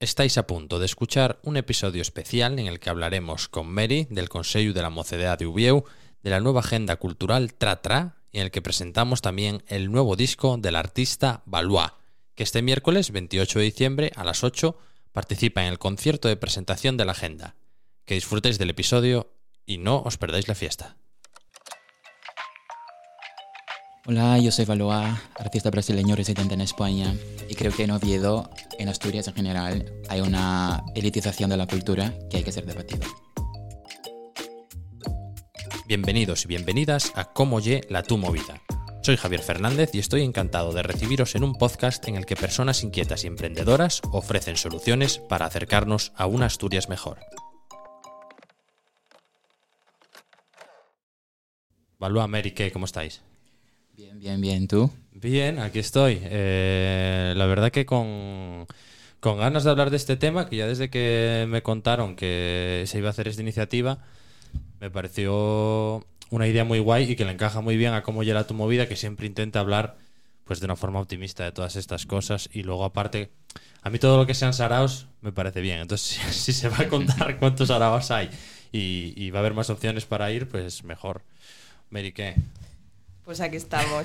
Estáis a punto de escuchar un episodio especial en el que hablaremos con Mary del Consejo de la Mocedad de Ubieu, de la nueva agenda cultural Tratra y en el que presentamos también el nuevo disco del artista Valois, que este miércoles 28 de diciembre a las 8 participa en el concierto de presentación de la agenda. Que disfrutéis del episodio y no os perdáis la fiesta. Hola, yo soy Valois, artista brasileño residente en España y creo que en Oviedo, en Asturias en general, hay una elitización de la cultura que hay que ser debatida. Bienvenidos y bienvenidas a Cómo Ye la Tu Movida. Soy Javier Fernández y estoy encantado de recibiros en un podcast en el que personas inquietas y emprendedoras ofrecen soluciones para acercarnos a una Asturias mejor. Valois, Mary. ¿Cómo estáis? Bien, bien, bien. ¿Tú? Bien, aquí estoy. Eh, la verdad que con, con ganas de hablar de este tema, que ya desde que me contaron que se iba a hacer esta iniciativa, me pareció una idea muy guay y que le encaja muy bien a cómo llega tu movida, que siempre intenta hablar pues de una forma optimista de todas estas cosas y luego aparte, a mí todo lo que sean saraos me parece bien. Entonces, si, se va a contar cuántos saraos hay y, va a haber más opciones para ir, pues mejor. Mary. Pues aquí estamos.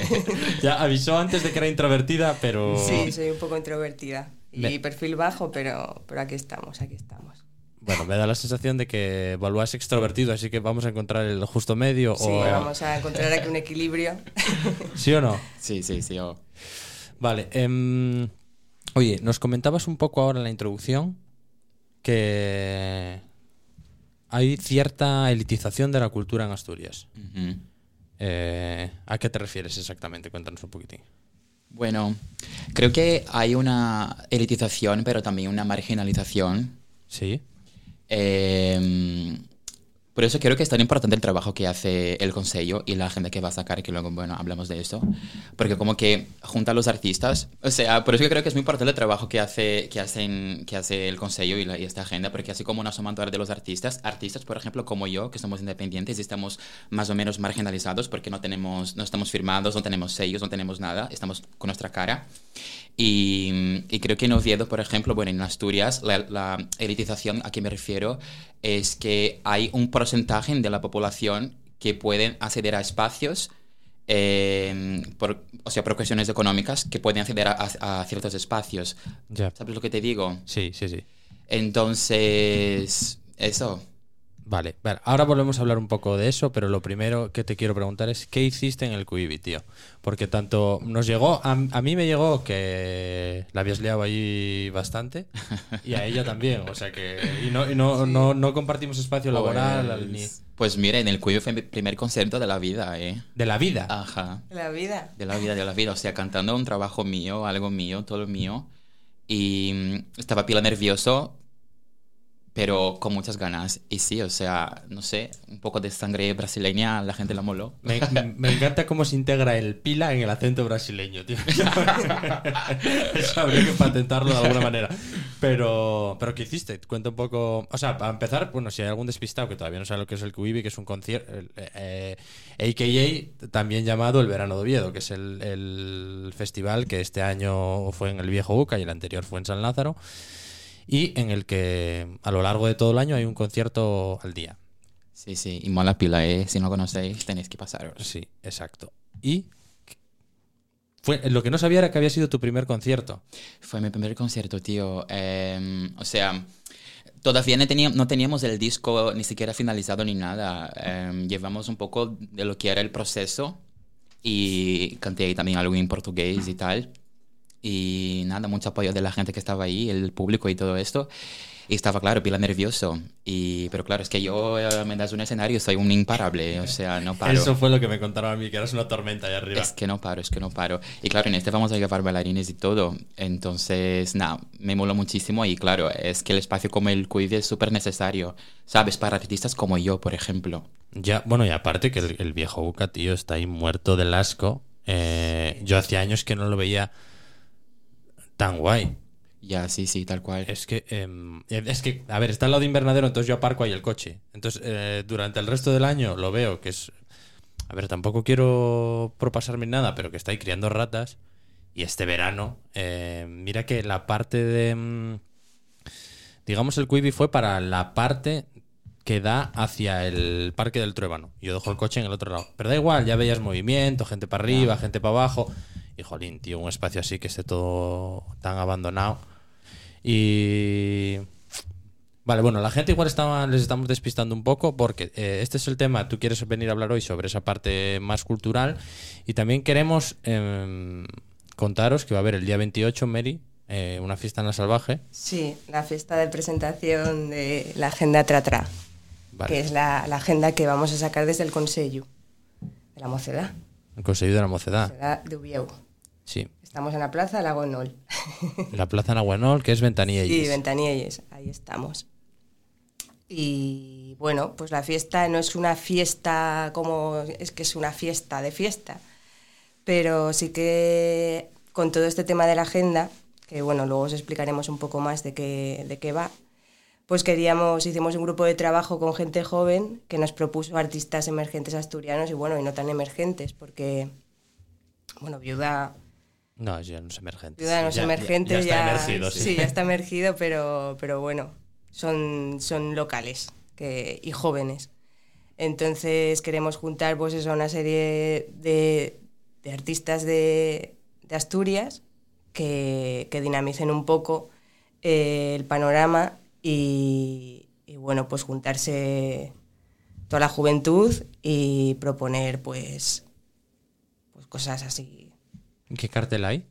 Ya avisó antes de que era introvertida, pero... Sí, soy un poco introvertida. Y Me- perfil bajo, pero, pero aquí estamos, aquí estamos. Bueno, me da la sensación de que Valois es extrovertido, así que vamos a encontrar el justo medio. Sí, o... vamos a encontrar aquí un equilibrio. ¿Sí o no? Sí, sí, sí. yo- Vale. em, oye, nos comentabas un poco ahora en la introducción que hay cierta elitización de la cultura en Asturias. Ujú. Eh, ¿A qué te refieres exactamente? Cuéntanos un poquitín. Bueno, creo que hay una elitización, pero también una marginalización Sí. Eh, por eso creo que es tan importante el trabajo que hace el Consejo y la gente que va a sacar, que luego, bueno, hablamos de esto, porque como que junta a los artistas, o sea, por eso creo que es muy importante el trabajo que hace, que hacen, que hace el Consejo y, y esta agenda, porque así como una sumatoria de los artistas, artistas, por ejemplo, como yo, que somos independientes y estamos más o menos marginalizados porque no tenemos, no estamos firmados, no tenemos sellos, no tenemos nada, estamos con nuestra cara. Y, y creo que en Oviedo, por ejemplo, bueno, en Asturias, la, la elitización a que me refiero es que hay un porcentaje de la población que pueden acceder a espacios, eh, por, o sea, por cuestiones económicas, que pueden acceder a, a- a ciertos espacios. Ya. ¿Sabes lo que te digo? Sí, sí, sí. Entonces, eso. Vale, vale, ahora volvemos a hablar un poco de eso, pero lo primero que te quiero preguntar es ¿qué hiciste en el Quibi, tío? Porque tanto nos llegó, a, a mí me llegó que la habías liado ahí bastante y a ella también, o sea que y no, y no, no, no compartimos espacio laboral ni Pues, pues mira, en el cuello fue mi primer concierto de la vida, ¿eh? de la vida. Ajá. La vida. de la vida, de la vida, o sea, cantando un trabajo mío, algo mío, todo mío. Y estaba pila nervioso, pero con muchas ganas. Y sí, o sea, no sé, un poco de sangre brasileña, la gente la moló. Me, me encanta cómo se integra el pila en el acento brasileño, tío. Eso habría que patentarlo de alguna manera. Pero, pero ¿qué hiciste? Cuenta un poco. O sea, para empezar, bueno, si hay algún despistado que todavía no sabe lo que es el Cuibi, que es un concierto, eh, AKA, también llamado el Verano de Oviedo, que es el, el festival que este año fue en el Viejo Uca y el anterior fue en San Lázaro, y en el que a lo largo de todo el año hay un concierto al día. Sí, sí, y mola pila, ¿eh? Si no conocéis, tenéis que pasaros. Sí, exacto. Y fue, lo que no sabía era que había sido tu primer concierto. Fue mi primer concierto, tío. Eh, o sea, todavía no teníamos, no teníamos el disco ni siquiera finalizado ni nada. Eh, llevamos un poco de lo que era el proceso y canté ahí también algo en portugués y tal. Y nada, mucho apoyo de la gente que estaba ahí, el público y todo esto. Y estaba, claro, pila nervioso. Y, pero claro, es que yo eh, me das un escenario, soy un imparable, o sea, no paro. Eso fue lo que me contaron a mí, que eras una tormenta ahí arriba. Es que no paro, es que no paro. Y claro, en este vamos a llevar bailarines y todo. Entonces, nada, me moló muchísimo. Y claro, es que el espacio como el Cuide es súper necesario, ¿sabes? Para artistas como yo, por ejemplo. Ya, bueno, y aparte que el, el viejo Uca, tío, está ahí muerto del asco. Eh, yo hacía años que no lo veía tan guay. Ya, sí, sí, tal cual. Es que, em, es que, a ver, está al lado de invernadero, entonces yo aparco ahí el coche. Entonces, eh, durante el resto del año lo veo que es. A ver, tampoco quiero propasarme nada, pero que está ahí criando ratas. Y este verano, eh, mira que la parte de... mm, Digamos, el Quibi fue para la parte que da hacia el Parque del Truébano. Yo dejo el coche en el otro lado. Pero da igual, ya veías movimiento, gente para arriba, gente para abajo. Y jolín, tío, un espacio así que esté todo tan abandonado. Y... Vale, bueno, la gente igual estaba, les estamos despistando un poco porque eh, este es el tema, tú quieres venir a hablar hoy sobre esa parte más cultural y también queremos em, contaros que va a haber el día 28, Mary, eh, una fiesta en la salvaje. Sí, la fiesta de presentación de la Agenda Tratra, Vale. que es la, la agenda que vamos a sacar desde el Consejo de la Mocedad, El Consejo de la Mocedad. Mocedad de Ubieu. Sí. Estamos en la plaza Lago Nol. La plaza Nahuanol, que es Ventanilla. Sí, Ventanielles, ahí estamos. Y bueno, pues la fiesta no es una fiesta como es que es una fiesta de fiesta, pero sí que con todo este tema de la agenda, que bueno, luego os explicaremos un poco más de qué, de qué va, pues queríamos, hicimos un grupo de trabajo con gente joven que nos propuso artistas emergentes asturianos y bueno, y no tan emergentes, porque, bueno, Viuda No, ya no es emergente. Ciudadanos Ya- emergentes ya, ya, está emergido, sí. ya está emergido, pero, pero bueno, son, son locales que, y jóvenes. Entonces queremos juntar pues eso, una serie de, de artistas de, de Asturias que, que dinamicen un poco eh, el panorama y, y, bueno, pues juntarse toda la juventud y proponer pues, pues cosas así. ¿Qué cartel hay?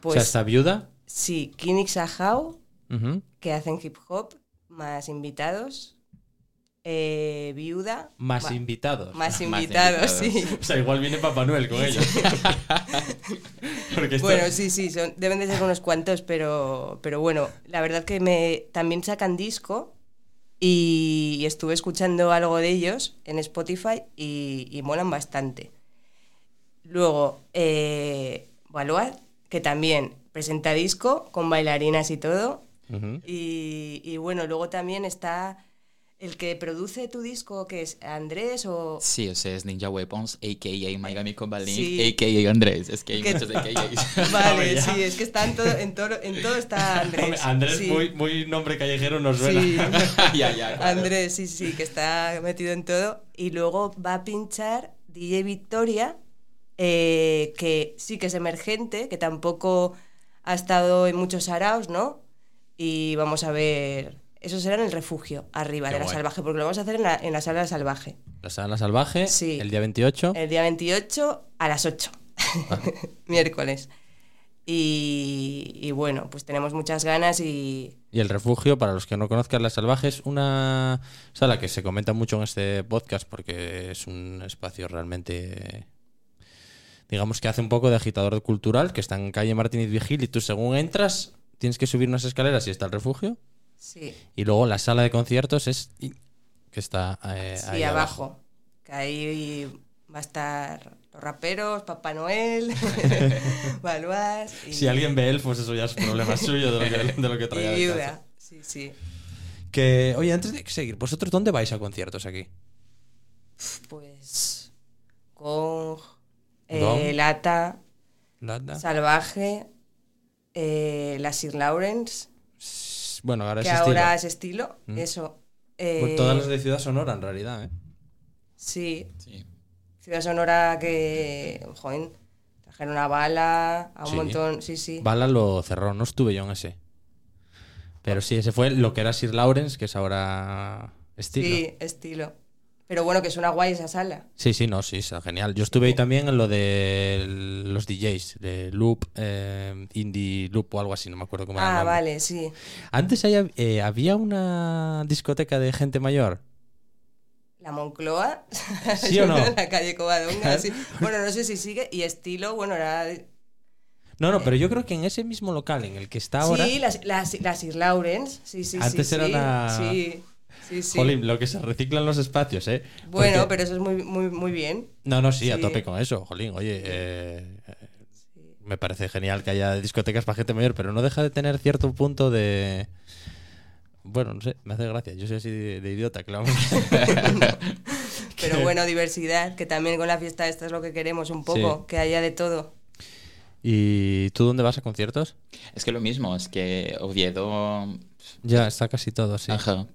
Pues, o sea, está viuda. Sí, Kinik Sahau, Ujú. que hacen hip hop, más invitados. Eh, viuda. Más invitados. Más Más invitados, sí. O sea, igual viene Papá Noel con ellos. Esto- Bueno, sí, sí, son, deben de ser unos cuantos, pero, pero bueno, la verdad que me también sacan disco y, y estuve escuchando algo de ellos en Spotify y, y molan bastante. Luego, eh, que también presenta disco con bailarinas y todo. Y, y bueno, luego también está el que produce tu disco, que es Andrés o... Sí, o sea, es Ninja Weapons, a.k.a. Miami Combalink, Sí. a.k.a. Andrés. Es que hay Que- muchos a.k.a. Vale, sí, es que está en todo, en todo, en todo está Andrés. Hombre, Andrés, sí. muy, muy nombre callejero nos suena. Sí. ya, ya. claro. Andrés, sí, sí, que está metido en todo. Y luego va a pinchar DJ Victoria, eh, que sí que es emergente, que tampoco ha estado en muchos araos, ¿no? Y vamos a ver. Eso será en el refugio, arriba Qué de la guay. salvaje, porque lo vamos a hacer en la, en la sala salvaje. La sala salvaje, Sí. el día 28. El día 28 a las 8, miércoles. Y, y bueno, pues tenemos muchas ganas y, Y el refugio, para los que no conozcan La Salvaje, es una sala que se comenta mucho en este podcast porque es un espacio realmente, digamos que hace un poco de agitador cultural, que está en calle Martínez Vigil y tú según entras tienes que subir unas escaleras y está el refugio. sí, Y luego la sala de conciertos es que está eh, Sí, ahí abajo. Que ahí va a estar los raperos, Papá Noel, Balbás y, Si alguien ve elfos, eso ya es problema suyo de lo que, de lo que y de casa. Sí, sí. Que, oye, antes de seguir, ¿vosotros dónde vais a conciertos aquí? Pues Gong, eh. Lata. Salvaje, eh, la Sir Lawrence, Bueno, ahora es que estilo. ahora es estilo, Mm. eso. Pues Eh, todas las de Ciudad Sonora, en realidad, ¿eh? Sí, Sí. Ciudad Sonora que, joder, trajeron a Bala, a un Sí. montón, sí, sí. Bala lo cerró, no estuve yo en ese. Pero sí, ese fue lo que era Sir Lawrence, que es ahora estilo. Sí, estilo. Pero bueno, que suena guay esa sala. Sí, sí, no, sí, está genial. Yo estuve ahí también en lo de los DJs, de Loop, eh, Indie Loop o algo así, no me acuerdo cómo era. el Ah, vale, sí. Antes ahí eh, había una discoteca de gente mayor. La Moncloa. ¿Sí o no? en la calle Covadonga, sí. Bueno, no sé si sigue. Y estilo, bueno, era. No, no, pero yo creo que en ese mismo local en el que está ahora. Sí, las, las, las Sir Lawrence. Sí, sí, Antes sí. era sí. una- Sí, sí, sí. Jolín, lo que se reciclan los espacios, ¿eh? Bueno, Porque- pero eso es muy, muy, muy bien. No, no, sí, a tope con eso, jolín. Oye, eh, eh, me parece genial que haya discotecas para gente mayor, pero no deja de tener cierto punto de... Bueno, no sé, me hace gracia. Yo soy así de, de idiota, claro. Pero bueno, diversidad, que también con la fiesta esta es lo que queremos un poco, Sí. que haya de todo. ¿Y tú dónde vas a conciertos? Es que lo mismo, es que Oviedo... Ya está casi todo, sí. Ajá.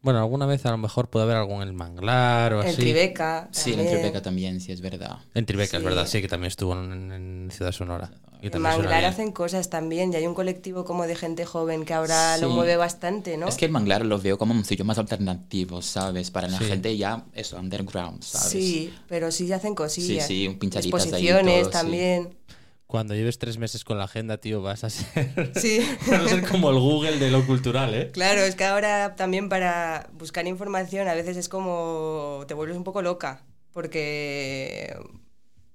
Bueno, alguna vez a lo mejor puede haber algo en el Manglar o En así. Tribeca. Sí, en también. Tribeca también, sí, es verdad. En Tribeca, es verdad, sí, que también estuvo en, en Ciudad Sonora. Y En también Manglar hacen cosas también y hay un colectivo como de gente joven que ahora lo mueve bastante, ¿no? Es que el manglar lo veo como un sitio más alternativo, ¿sabes? Para la Sí. gente ya, eso, underground, ¿sabes? Sí, pero sí hacen cosillas. Sí, sí, pinchaditas ahí y Exposiciones todo, sí. Cuando lleves tres meses con la agenda, tío, vas a ser, Sí. vas a ser como el Google de lo cultural, ¿eh? Claro, es que ahora también para buscar información a veces es como te vuelves un poco loca, porque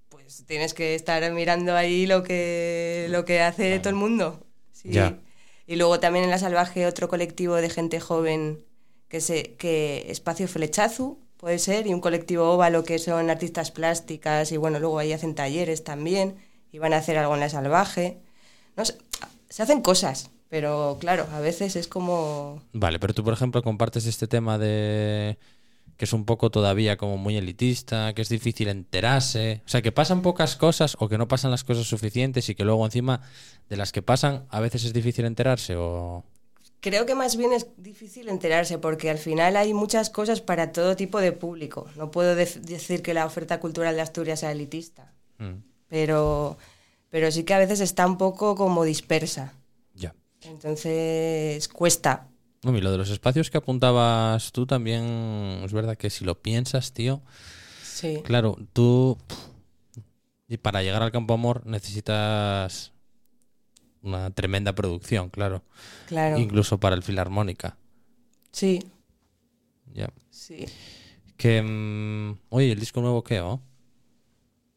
pues tienes que estar mirando ahí lo que, lo que hace todo el mundo. Sí. Ya. Y luego también en La Salvaje otro colectivo de gente joven que se que Espacio Flechazu puede ser y un colectivo óvalo que son artistas plásticas y bueno, luego ahí hacen talleres también y van a hacer algo en La Salvaje. No sé, se hacen cosas, pero claro, a veces es como Vale, pero tú, por ejemplo, compartes este tema de que es un poco todavía como muy elitista, que es difícil enterarse, o sea, que pasan pocas cosas o que no pasan las cosas suficientes y que luego encima de las que pasan a veces es difícil enterarse o... Creo que más bien es difícil enterarse porque al final hay muchas cosas para todo tipo de público. No puedo decir que la oferta cultural de Asturias sea elitista, Mm, pero, pero sí que a veces está un poco como dispersa. ya. Entonces cuesta. No, y lo de los espacios que apuntabas tú también, es verdad que si lo piensas, tío, Sí. claro, tú y para llegar al Campo Amor necesitas una tremenda producción, claro, Claro. incluso para el Filarmónica. Sí, Ya. sí. Que, mm, oye, ¿el disco nuevo qué, oh?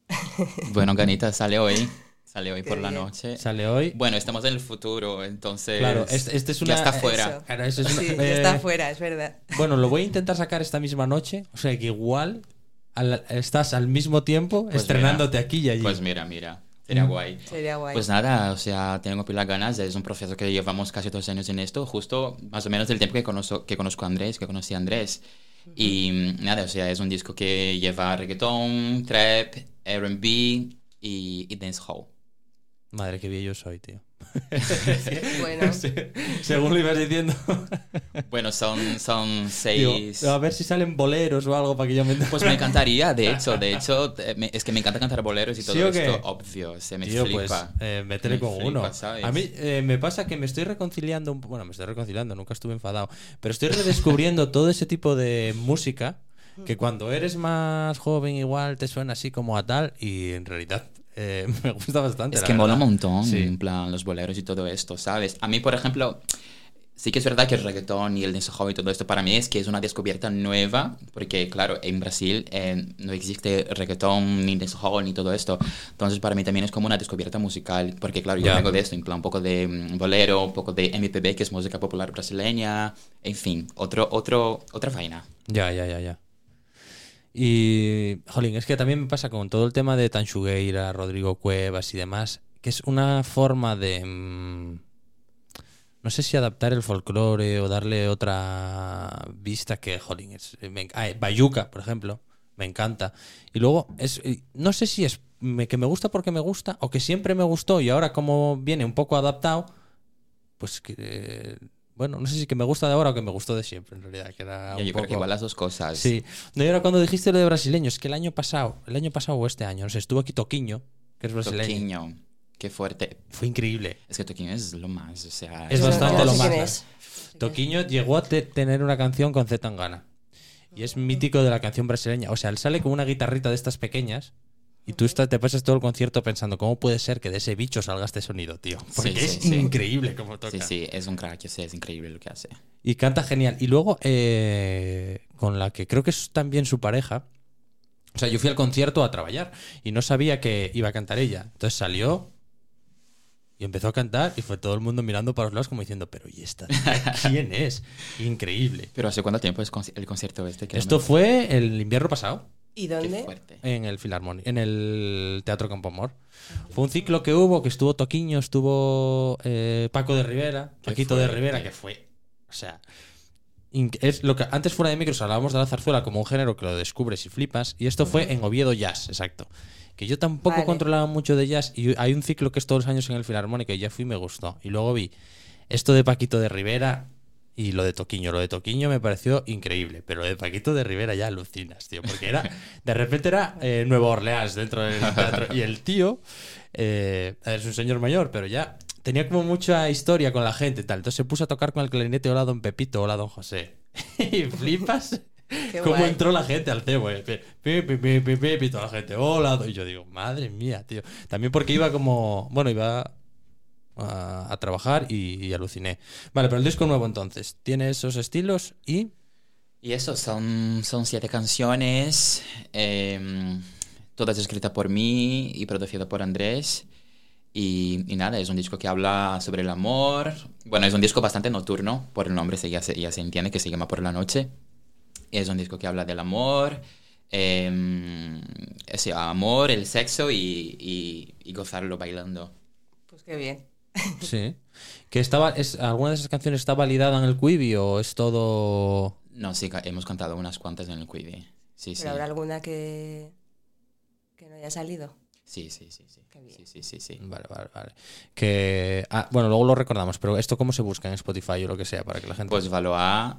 Bueno, Ganita sale hoy. Sale hoy Qué por la noche. Sale hoy. Bueno, estamos en el futuro, entonces. Claro, este, este es una... Ya está fuera. Eso. Claro, eso es una- Sí, ya eh, está afuera, es verdad. Bueno, lo voy a intentar sacar esta misma noche. O sea que igual al- estás al mismo tiempo Pues estrenándote mira, aquí y allí. Pues mira, mira. Sería Mm. guay. Sería guay. Pues nada, o sea, tengo pilas ganas. Es un proceso que llevamos casi dos años en esto, justo más o menos del tiempo que conozco, que conozco a Andrés, que conocí a Andrés. Y nada, o sea, es un disco que lleva reggaetón, trap, RB y, y dancehall. Madre, qué viejo soy, tío. Bueno. Sí, Según lo ibas diciendo. Bueno, son, son Digo, seis. a ver si salen boleros o algo para que yo me Pues me encantaría, de hecho, de hecho, eh, me- es que me encanta cantar boleros y todo ¿Sí o qué? esto, obvio, se me Tío, flipa. pues eh, métele Me con flipa, uno. ¿sabes? A mí eh, me pasa que me estoy reconciliando, bueno, me estoy reconciliando, nunca estuve enfadado, pero estoy redescubriendo todo ese tipo de música que cuando eres más joven igual te suena así como a tal y en realidad eh, me gusta bastante. Es que mola un montón, Sí. en plan, los boleros y todo esto, ¿sabes? A mí, por ejemplo, sí que es verdad que el reggaetón y el dancehall y todo esto para mí es que es una descubierta nueva, porque claro, en Brasil eh, no existe reggaetón ni dancehall ni todo esto, entonces para mí también es como una descubierta musical, porque claro, yo vengo de esto, en plan, un poco de mm, bolero, un poco de MPB, que es música popular brasileña, en fin, otro, otro, otra vaina. Ya, ya, ya, ya. Y, jolín, es que también me pasa con todo el tema de Tanchugueira, Rodrigo Cuevas y demás, que es una forma de... mm, no sé si adaptar el folclore o darle otra vista que, jolín, es... me Bayuca, por ejemplo, me encanta. Y luego, es no sé si es que me gusta porque me gusta o que siempre me gustó y ahora como viene un poco adaptado, pues que... bueno, no sé si que me gusta de ahora o que me gustó de siempre, en realidad, que era un yo creo que igual las dos cosas. Sí. No, y ahora cuando dijiste lo de brasileño, es que el año pasado, el año pasado o este año, no sé, estuvo aquí Toquiño, que es brasileño. Toquiño, qué fuerte. Fue increíble. Es que Toquiño es lo más, o sea... Es bastante lo más. Toquiño llegó a te- tener una canción con Z Tangana. Y es mítico de la canción brasileña. O sea, él sale con una guitarrita de estas pequeñas. Y tú estás- te pasas todo el concierto pensando, ¿cómo puede ser que de ese bicho salga este sonido, tío? Porque Sí, es sí, sí. increíble como toca. Sí, sí, es un crack, es increíble lo que hace. Y canta genial. Y luego, eh, con la que creo que es también su pareja. O sea, yo fui al concierto a trabajar y no sabía que iba a cantar ella. Entonces salió y empezó a cantar y fue todo el mundo mirando para los lados como diciendo, pero ¿y esta? ¿Quién es? Increíble. Pero ¿hace cuánto tiempo es el concierto este? Que no Esto me- fue el invierno pasado ¿Y Qué dónde? fuerte. en el Filarmónico, en el Teatro Campo Amor. Fue un ciclo que hubo, que estuvo Toquiño, estuvo eh, Paco de Rivera, Qué Paquito de. Rivera, que fue, o sea, es lo que antes fuera de micros hablábamos de la zarzuela como un género que lo descubres y flipas, y esto fue en Oviedo Jazz, exacto. que yo tampoco Vale. controlaba mucho de jazz y hay un ciclo que es todos los años en el Filarmónica y ya fui y me gustó. Y luego vi esto de Paquito de Rivera y lo de Toquiño. Lo de Toquiño me pareció increíble, pero lo de Paquito de Rivera ya alucinas, tío, porque era, de repente era eh, Nueva Orleans dentro del teatro y el tío eh, es un señor mayor, pero ya tenía como mucha historia con la gente y tal. Entonces se puso a tocar con el clarinete, hola don Pepito, hola don José. y flipas Qué cómo guay. entró la gente al cebo. Pi, pi, pi, toda la gente, hola. don-". Y yo digo, madre mía, tío. También porque iba como, bueno, iba a, a trabajar y, y aluciné. Vale, pero el disco nuevo entonces, tiene esos estilos y... Y eso, son, son siete canciones, em, todas escritas por mí y producidas por Andrés. Y, y nada, es un disco que habla sobre el amor. Bueno, es un disco bastante nocturno, por el nombre se, ya, se, ya se entiende que se llama Por la Noche. Es un disco que habla del amor, em, ese amor, el sexo y, y- y gozarlo bailando. Pues qué bien. Sí. Que estaba, es, ¿Alguna de esas canciones está validada en el Quibi o es todo...? No, sí, hemos cantado unas cuantas en el Quibi. Sí, sí. ¿Pero habrá alguna que, que no haya salido? Sí, sí, sí, sí. Qué bien. Sí, sí, sí, sí. Vale, vale, vale. Que... ah, bueno, luego lo recordamos, pero ¿esto cómo se busca en Spotify o lo que sea para que la gente... Pues Valoa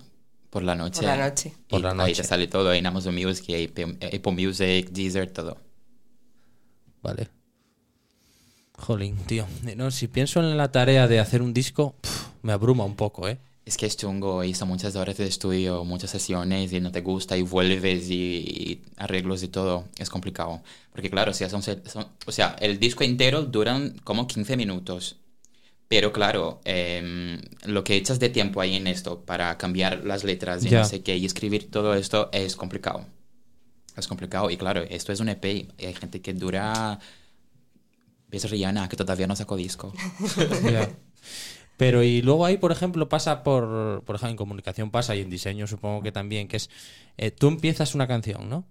por la noche. Por la noche. Por la Ahí noche. te sale todo, en Amazon Music, Apple Music, Deezer, todo. Vale. Jolín, tío. No, si pienso en la tarea de hacer un disco, pf, me abruma un poco, ¿eh? Es que es chungo y son muchas horas de estudio, muchas sesiones y no te gusta y vuelves y, y arreglos y todo. Es complicado. Porque claro, o sea, son, son- o sea, el disco entero duran como 15 minutos. Pero claro, em, lo que echas de tiempo ahí en esto para cambiar las letras y Ya. no sé qué y escribir todo esto es complicado. Es complicado. Y claro, esto es un EP hay gente que dura... ¿Ves Rihanna, que todavía no sacó disco? Pero y luego ahí, por ejemplo, pasa por, por ejemplo, en comunicación pasa y en diseño supongo que también, que es, eh, tú empiezas una canción, ¿no?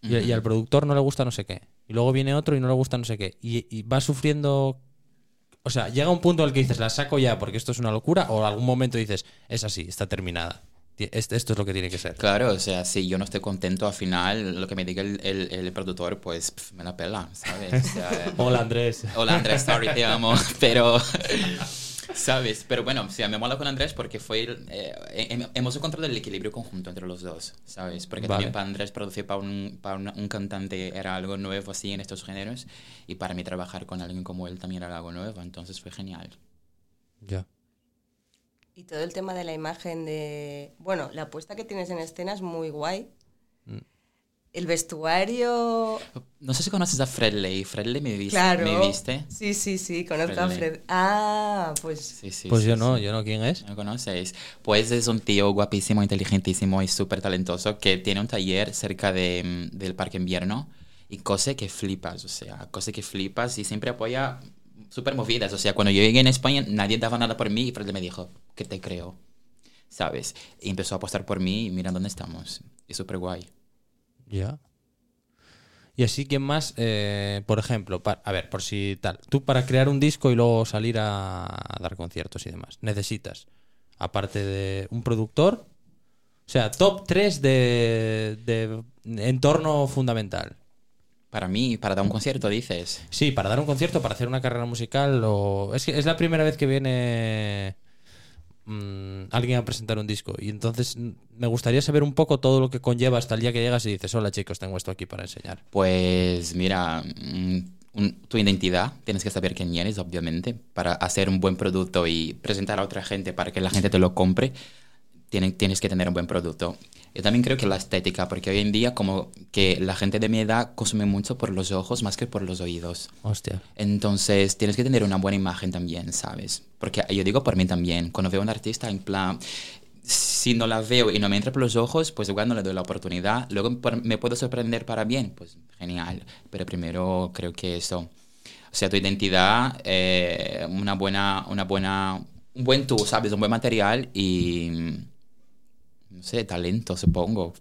Y, y al productor no le gusta no sé qué. Y luego viene otro y no le gusta no sé qué. Y, y va sufriendo... O sea, llega un punto en el que dices, la saco ya porque esto es una locura, o algún momento dices, es así, está terminada. Ti- Esto, es lo que tiene que ser. Claro, o sea, si yo no estoy contento al final, lo que me diga el, el, el productor, pues pf, me la pela, ¿sabes? O sea, Hola Andrés. Hola Andrés, sorry, te amo, pero... ¿Sabes? Pero bueno, o sea, me mola con Andrés porque fue... eh, hem- hemos encontrado el equilibrio conjunto entre los dos, ¿sabes? Porque Vale. también para Andrés producir para, un, para un, un cantante era algo nuevo así en estos géneros y para mí trabajar con alguien como él también era algo nuevo, entonces fue genial. Ya. Y todo el tema de la imagen de... Bueno, la apuesta que tienes en escena es muy guay. Mm. El vestuario... No sé si conoces a Fredley. Fredley me viste. Claro. ¿Me viste? Sí, sí, sí, conozco a Fredley. Fred. Ah, pues... Sí, sí. Pues sí, yo no, sí. yo no. ¿Quién es? ¿No conoces? Pues es un tío guapísimo, inteligentísimo y súper talentoso que tiene un taller cerca de, mm, del Parque Invierno y cose que flipas, o sea, cose que flipas y siempre apoya súper movidas. O sea, cuando yo llegué en España nadie daba nada por mí y Fred me dijo, que te creo, ¿sabes? Y empezó a apostar por mí y mira dónde estamos. Es súper guay. Ya. Y así, ¿quién más? Eh, por ejemplo, a ver, por si tal. Tú para crear un disco y luego salir a, a dar conciertos y demás, necesitas, aparte de un productor, o sea, top 3 de, de entorno fundamental. Para mí, para dar un concierto, dices. Sí, para dar un concierto, para hacer una carrera musical o... Es que es la primera vez que viene mm, alguien a presentar un disco y entonces me gustaría saber un poco todo lo que conlleva hasta el día que llegas y dices, hola chicos, tengo esto aquí para enseñar. Pues mira, mm, un- tu identidad, tienes que saber quién eres, obviamente, para hacer un buen producto y presentar a otra gente para que la gente te lo compre. Tienen- tienes que tener un buen producto. Yo también creo que la estética, porque hoy en día como que la gente de mi edad consume mucho por los ojos más que por los oídos. Hostia. Entonces tienes que tener una buena imagen también, ¿sabes? Porque yo digo por mí también, cuando veo a un artista en plan, si no la veo y no me entra por los ojos, pues igual no le doy la oportunidad. Luego me puedo sorprender para bien, pues genial. Pero primero creo que eso, o sea, tu identidad, eh, una buena, una buena, un buen tú, ¿sabes? Un buen material y, no sé, talento, supongo.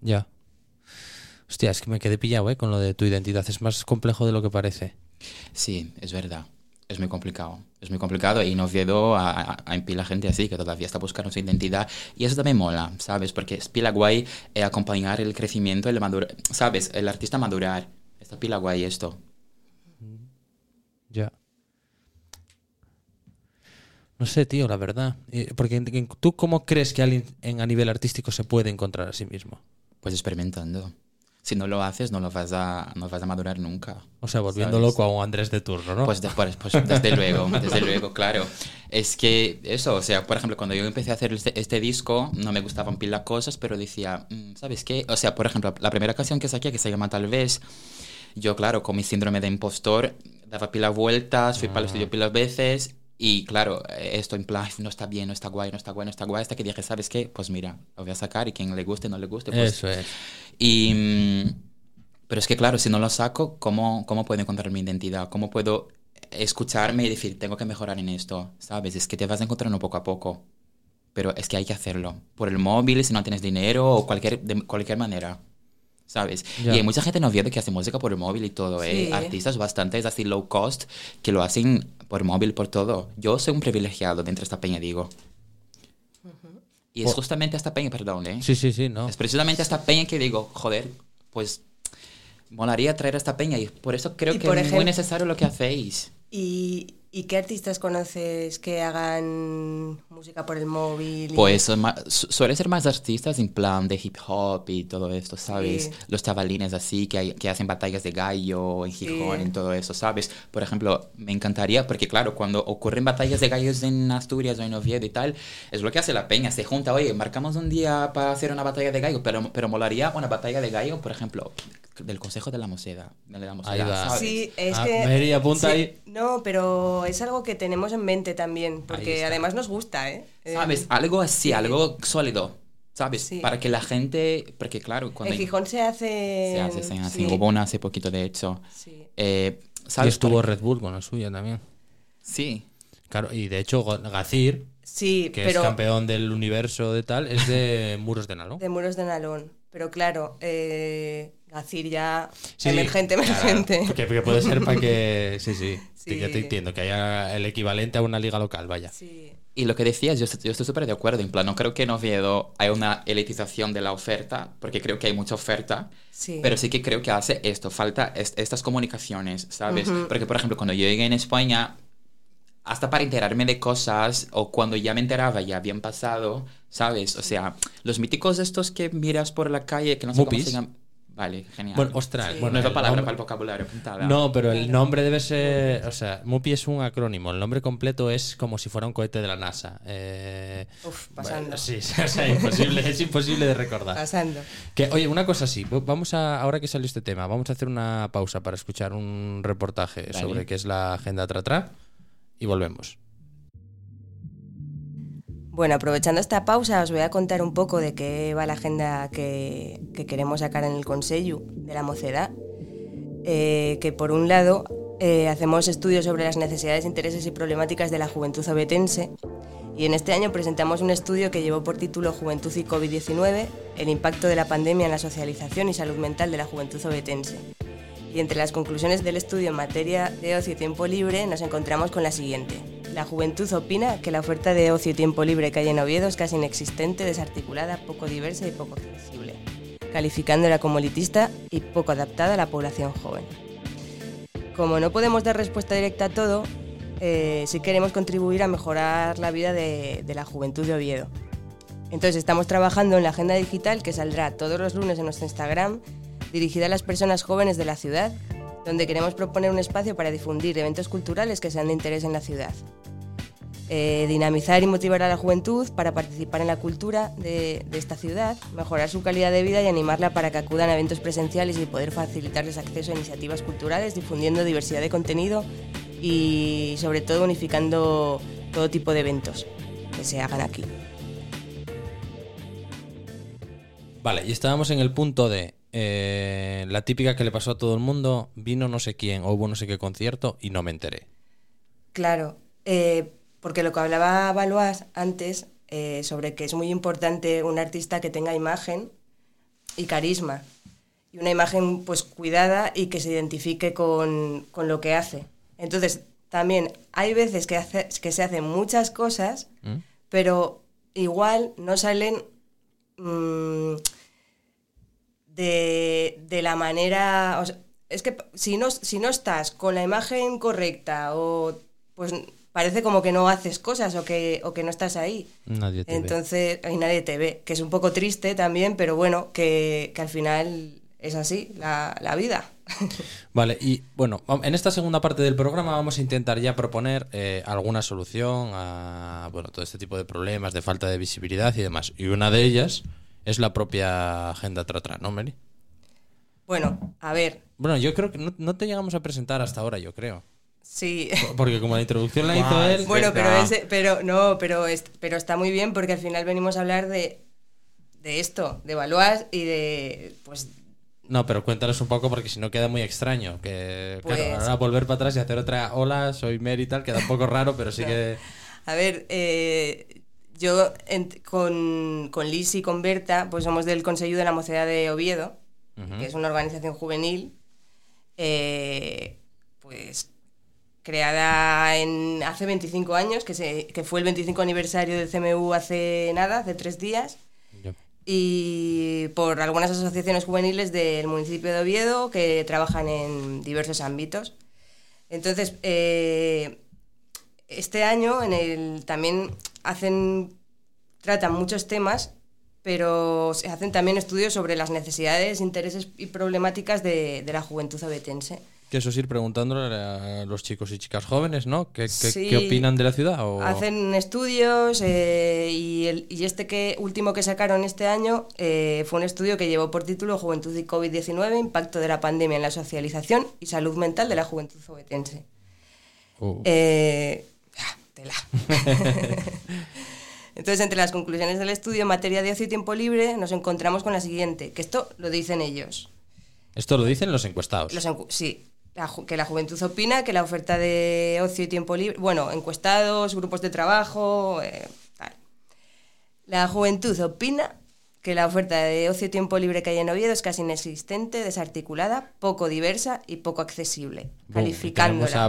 Ya. Hostia, es que me quedé pillado, ¿eh? Con lo de tu identidad. Es más complejo de lo que parece. Sí, es verdad. Es muy complicado. Es muy complicado y no veo a, a, a pila gente así que todavía está buscando su identidad. Y eso también mola, ¿sabes? Porque es pila guay eh, acompañar el crecimiento, el madur ¿sabes? El artista madurar. Está pila guay esto. Ya. No sé, tío, la verdad. Eh, Porque tú cómo crees que alguien en, a nivel artístico se puede encontrar a sí mismo? Pues experimentando. Si no lo haces, no lo vas a, no vas a madurar nunca. O sea, volviendo ¿Sabes? loco a un Andrés de turno, ¿no? Pues, de- pues- desde luego, desde luego, claro. Es que eso, o sea, por ejemplo, cuando yo empecé a hacer este, este disco, no me gustaban pila cosas, pero decía, "Mm, ¿sabes qué? O sea, por ejemplo, la primera canción que saqué, que se llama Tal vez, yo, claro, con mi síndrome de impostor, daba pila vueltas, fui para el estudio pila veces, y claro, eh, esto en plan, no está bien, no está guay, no está guay, no está guay, hasta que dije, ¿sabes qué? Pues mira, lo voy a sacar y quien le guste, no le guste, pues Eso es. y, mm, pero es que, claro, si no lo saco, ¿cómo, ¿cómo puedo encontrar mi identidad? ¿Cómo puedo escucharme y decir, tengo que mejorar en esto? ¿Sabes? Es que te vas encontrando poco a poco. Pero es que hay que hacerlo. Por el móvil, si no tienes dinero o cualquier, de cualquier manera. ¿Sabes? Ya. Y hay mucha gente en Oviedo que hace música por el móvil y todo, ¿eh? Sí. Artistas bastante así low cost que lo hacen por móvil, por todo. Yo soy un privilegiado dentro de esta peña, digo. Y es Por- justamente esta peña, perdón, ¿eh? Sí, sí, sí, no. Es precisamente esta peña que digo, joder, pues molaría traer a esta peña y por eso creo Y que es muy ejemplo- necesario lo que hacéis. ¿Y, y qué artistas conoces que hagan música por el móvil? y- Pues suele ser más artistas en plan de hip hop y todo esto, ¿sabes? Sí. Los chavalines así que, hay- que hacen batallas de gallo en Gijón Sí. y todo eso, ¿sabes? Por ejemplo, me encantaría, porque claro, cuando ocurren batallas de gallos en Asturias o en Oviedo y tal, es lo que hace la peña, se junta, oye, marcamos un día para hacer una batalla de gallo, pero, pero molaría una batalla de gallo, por ejemplo, del Consejo de la Moseda. De la Moseda Ahí va. ¿sabes? Sí, es Ah, que... Mary, apunta sí, ahí. No, pero es algo que tenemos en mente también, porque además nos gusta, ¿eh? ¿Sabes? Eh, Algo así, sí. algo sólido, ¿sabes? Sí. Para que la gente, porque claro, cuando en Gijón se hace... se hace, se hace. una hace poquito, de hecho. sí. Eh, Y ¿Sabes? estuvo Por- Red Bull con la suya también. Sí. Claro, y de hecho Gacir, Sí, que pero es campeón del universo de tal, es de Muros de Nalón. de muros de Nalón. Pero claro, eh, Gacir ya... Sí, emergente, claro, emergente. que, que puede ser para que. Sí, sí. Sí. Yo te entiendo, que haya el equivalente a una liga local, vaya. Sí. Y lo que decías, yo, estoy- yo estoy súper de acuerdo. En plan, no creo que en Oviedo hay una elitización de la oferta, porque creo que hay mucha oferta. Sí. Pero sí que creo que hace esto, falta es- estas comunicaciones, ¿sabes? Ujú. Porque, por ejemplo, cuando yo llegué en España, hasta para enterarme de cosas, o cuando ya me enteraba, ya habían pasado, ¿sabes? O sea, los míticos estos que miras por la calle, que no sé Mupis. cómo se llaman. Vale, genial. Bueno, ostras. Sí. Bueno, Nueva el palabra nombre- para el vocabulario pintada. No, pero el nombre debe ser. O sea, MUPI es un acrónimo. El nombre completo es como si fuera un cohete de la NASA. Eh, Uf, pasando. bueno, sí, o sea, imposible, es imposible de recordar. Pasando. Que, oye, una cosa así, vamos a, ahora que salió este tema, vamos a hacer una pausa para escuchar un reportaje Vale. sobre qué es la agenda Tratra y volvemos. Bueno, aprovechando esta pausa, os voy a contar un poco de qué va la agenda que, que queremos sacar en el Consejo de la Mocedad. Eh, que por un lado eh, hacemos estudios sobre las necesidades, intereses y problemáticas de la juventud obetense. Y en este año presentamos un estudio que llevó por título Juventud y COVID-19, el impacto de la pandemia en la socialización y salud mental de la juventud obetense. Y entre las conclusiones del estudio en materia de ocio y tiempo libre nos encontramos con la siguiente. La juventud opina que la oferta de ocio y tiempo libre que hay en Oviedo es casi inexistente, desarticulada, poco diversa y poco accesible, calificándola como elitista y poco adaptada a la población joven. Como no podemos dar respuesta directa a todo, eh, sí queremos contribuir a mejorar la vida de, de la juventud de Oviedo. Entonces estamos trabajando en la agenda digital que saldrá todos los lunes en nuestro Instagram, dirigida a las personas jóvenes de la ciudad, donde queremos proponer un espacio para difundir eventos culturales que sean de interés en la ciudad. Eh, dinamizar y motivar a la juventud para participar en la cultura de, de esta ciudad, mejorar su calidad de vida y animarla para que acudan a eventos presenciales y poder facilitarles acceso a iniciativas culturales, difundiendo diversidad de contenido y sobre todo unificando todo tipo de eventos que se hagan aquí. Vale, y estábamos en el punto de eh, la típica que le pasó a todo el mundo, vino no sé quién o hubo no sé qué concierto y no me enteré. Claro, eh, porque lo que hablaba Valois antes eh, sobre que es muy importante un artista que tenga imagen y carisma. Y una imagen pues cuidada y que se identifique con, con lo que hace. Entonces, también hay veces que, hace- que se hacen muchas cosas, ¿Mm? pero igual no salen mm, de, de la manera... o sea, es que si no, si no estás con la imagen correcta o pues parece como que no haces cosas o que, o que no estás ahí. Nadie te ve. Entonces, ahí nadie te ve, que es un poco triste también, pero bueno, que, que al final es así la, la vida. Vale, y bueno, en esta segunda parte del programa vamos a intentar ya proponer eh, alguna solución a bueno, todo este tipo de problemas de falta de visibilidad y demás. Y una de ellas es la propia agenda Tratra, ¿no, Meli? Bueno, a ver, Bueno, yo creo que no, no te llegamos a presentar hasta ahora, yo creo. sí. Porque como la introducción la hizo él... Bueno, pero, ese, pero no, pero, es- pero está muy bien porque al final venimos a hablar de, de esto, de Valois y de, pues, No, pero cuéntanos un poco porque si no queda muy extraño. Que claro, Pues- ahora volver para atrás y hacer otra hola, soy Mary y tal, queda un poco raro, pero sí que... a ver, eh, yo en- con, con Liz y con Berta, pues somos del Consejo de la Mocedad de Oviedo, que es una organización juvenil, eh, pues creada en, hace 25 años, que, se, que fue el 25 aniversario del CMU hace nada, hace tres días. Y por algunas asociaciones juveniles del municipio de Oviedo que trabajan en diversos ámbitos. Entonces, eh, este año en el, también hacen, tratan muchos temas, pero se hacen también estudios sobre las necesidades, intereses y problemáticas de, de la juventud obetense. Que eso es ir preguntándole a los chicos y chicas jóvenes, ¿no? ¿Qué, qué- Sí. qué opinan de la ciudad? O... Hacen estudios eh, y, el- y este que último que sacaron este año eh, fue un estudio que llevó por título Juventud y COVID-19, impacto de la pandemia en la socialización y salud mental de la juventud obetense. Uh. Eh, Entonces, entre las conclusiones del estudio en materia de ocio y tiempo libre, nos encontramos con la siguiente, que esto lo dicen ellos. Esto lo dicen los encuestados. Los encu- sí, la que la juventud opina que la oferta de ocio y tiempo libre, bueno, encuestados, grupos de trabajo, eh, tal. La juventud opina que la oferta de ocio y tiempo libre que hay en Oviedo es casi inexistente, desarticulada, poco diversa y poco accesible, Boom, calificándola. a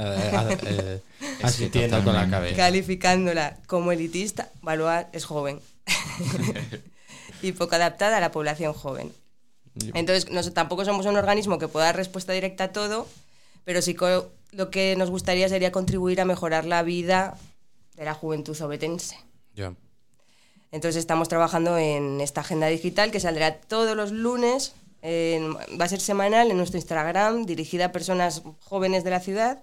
eh, a- eh, que asintiendo con la cabeza. calificándola como elitista, Valois es joven y poco adaptada a la población joven. Entonces, nos- tampoco somos un organismo que pueda dar respuesta directa a todo, pero sí lo que nos gustaría sería contribuir a mejorar la vida de la juventud obetense. Ya. Entonces estamos trabajando en esta agenda digital que saldrá todos los lunes, en- va a ser semanal en nuestro Instagram, dirigida a personas jóvenes de la ciudad,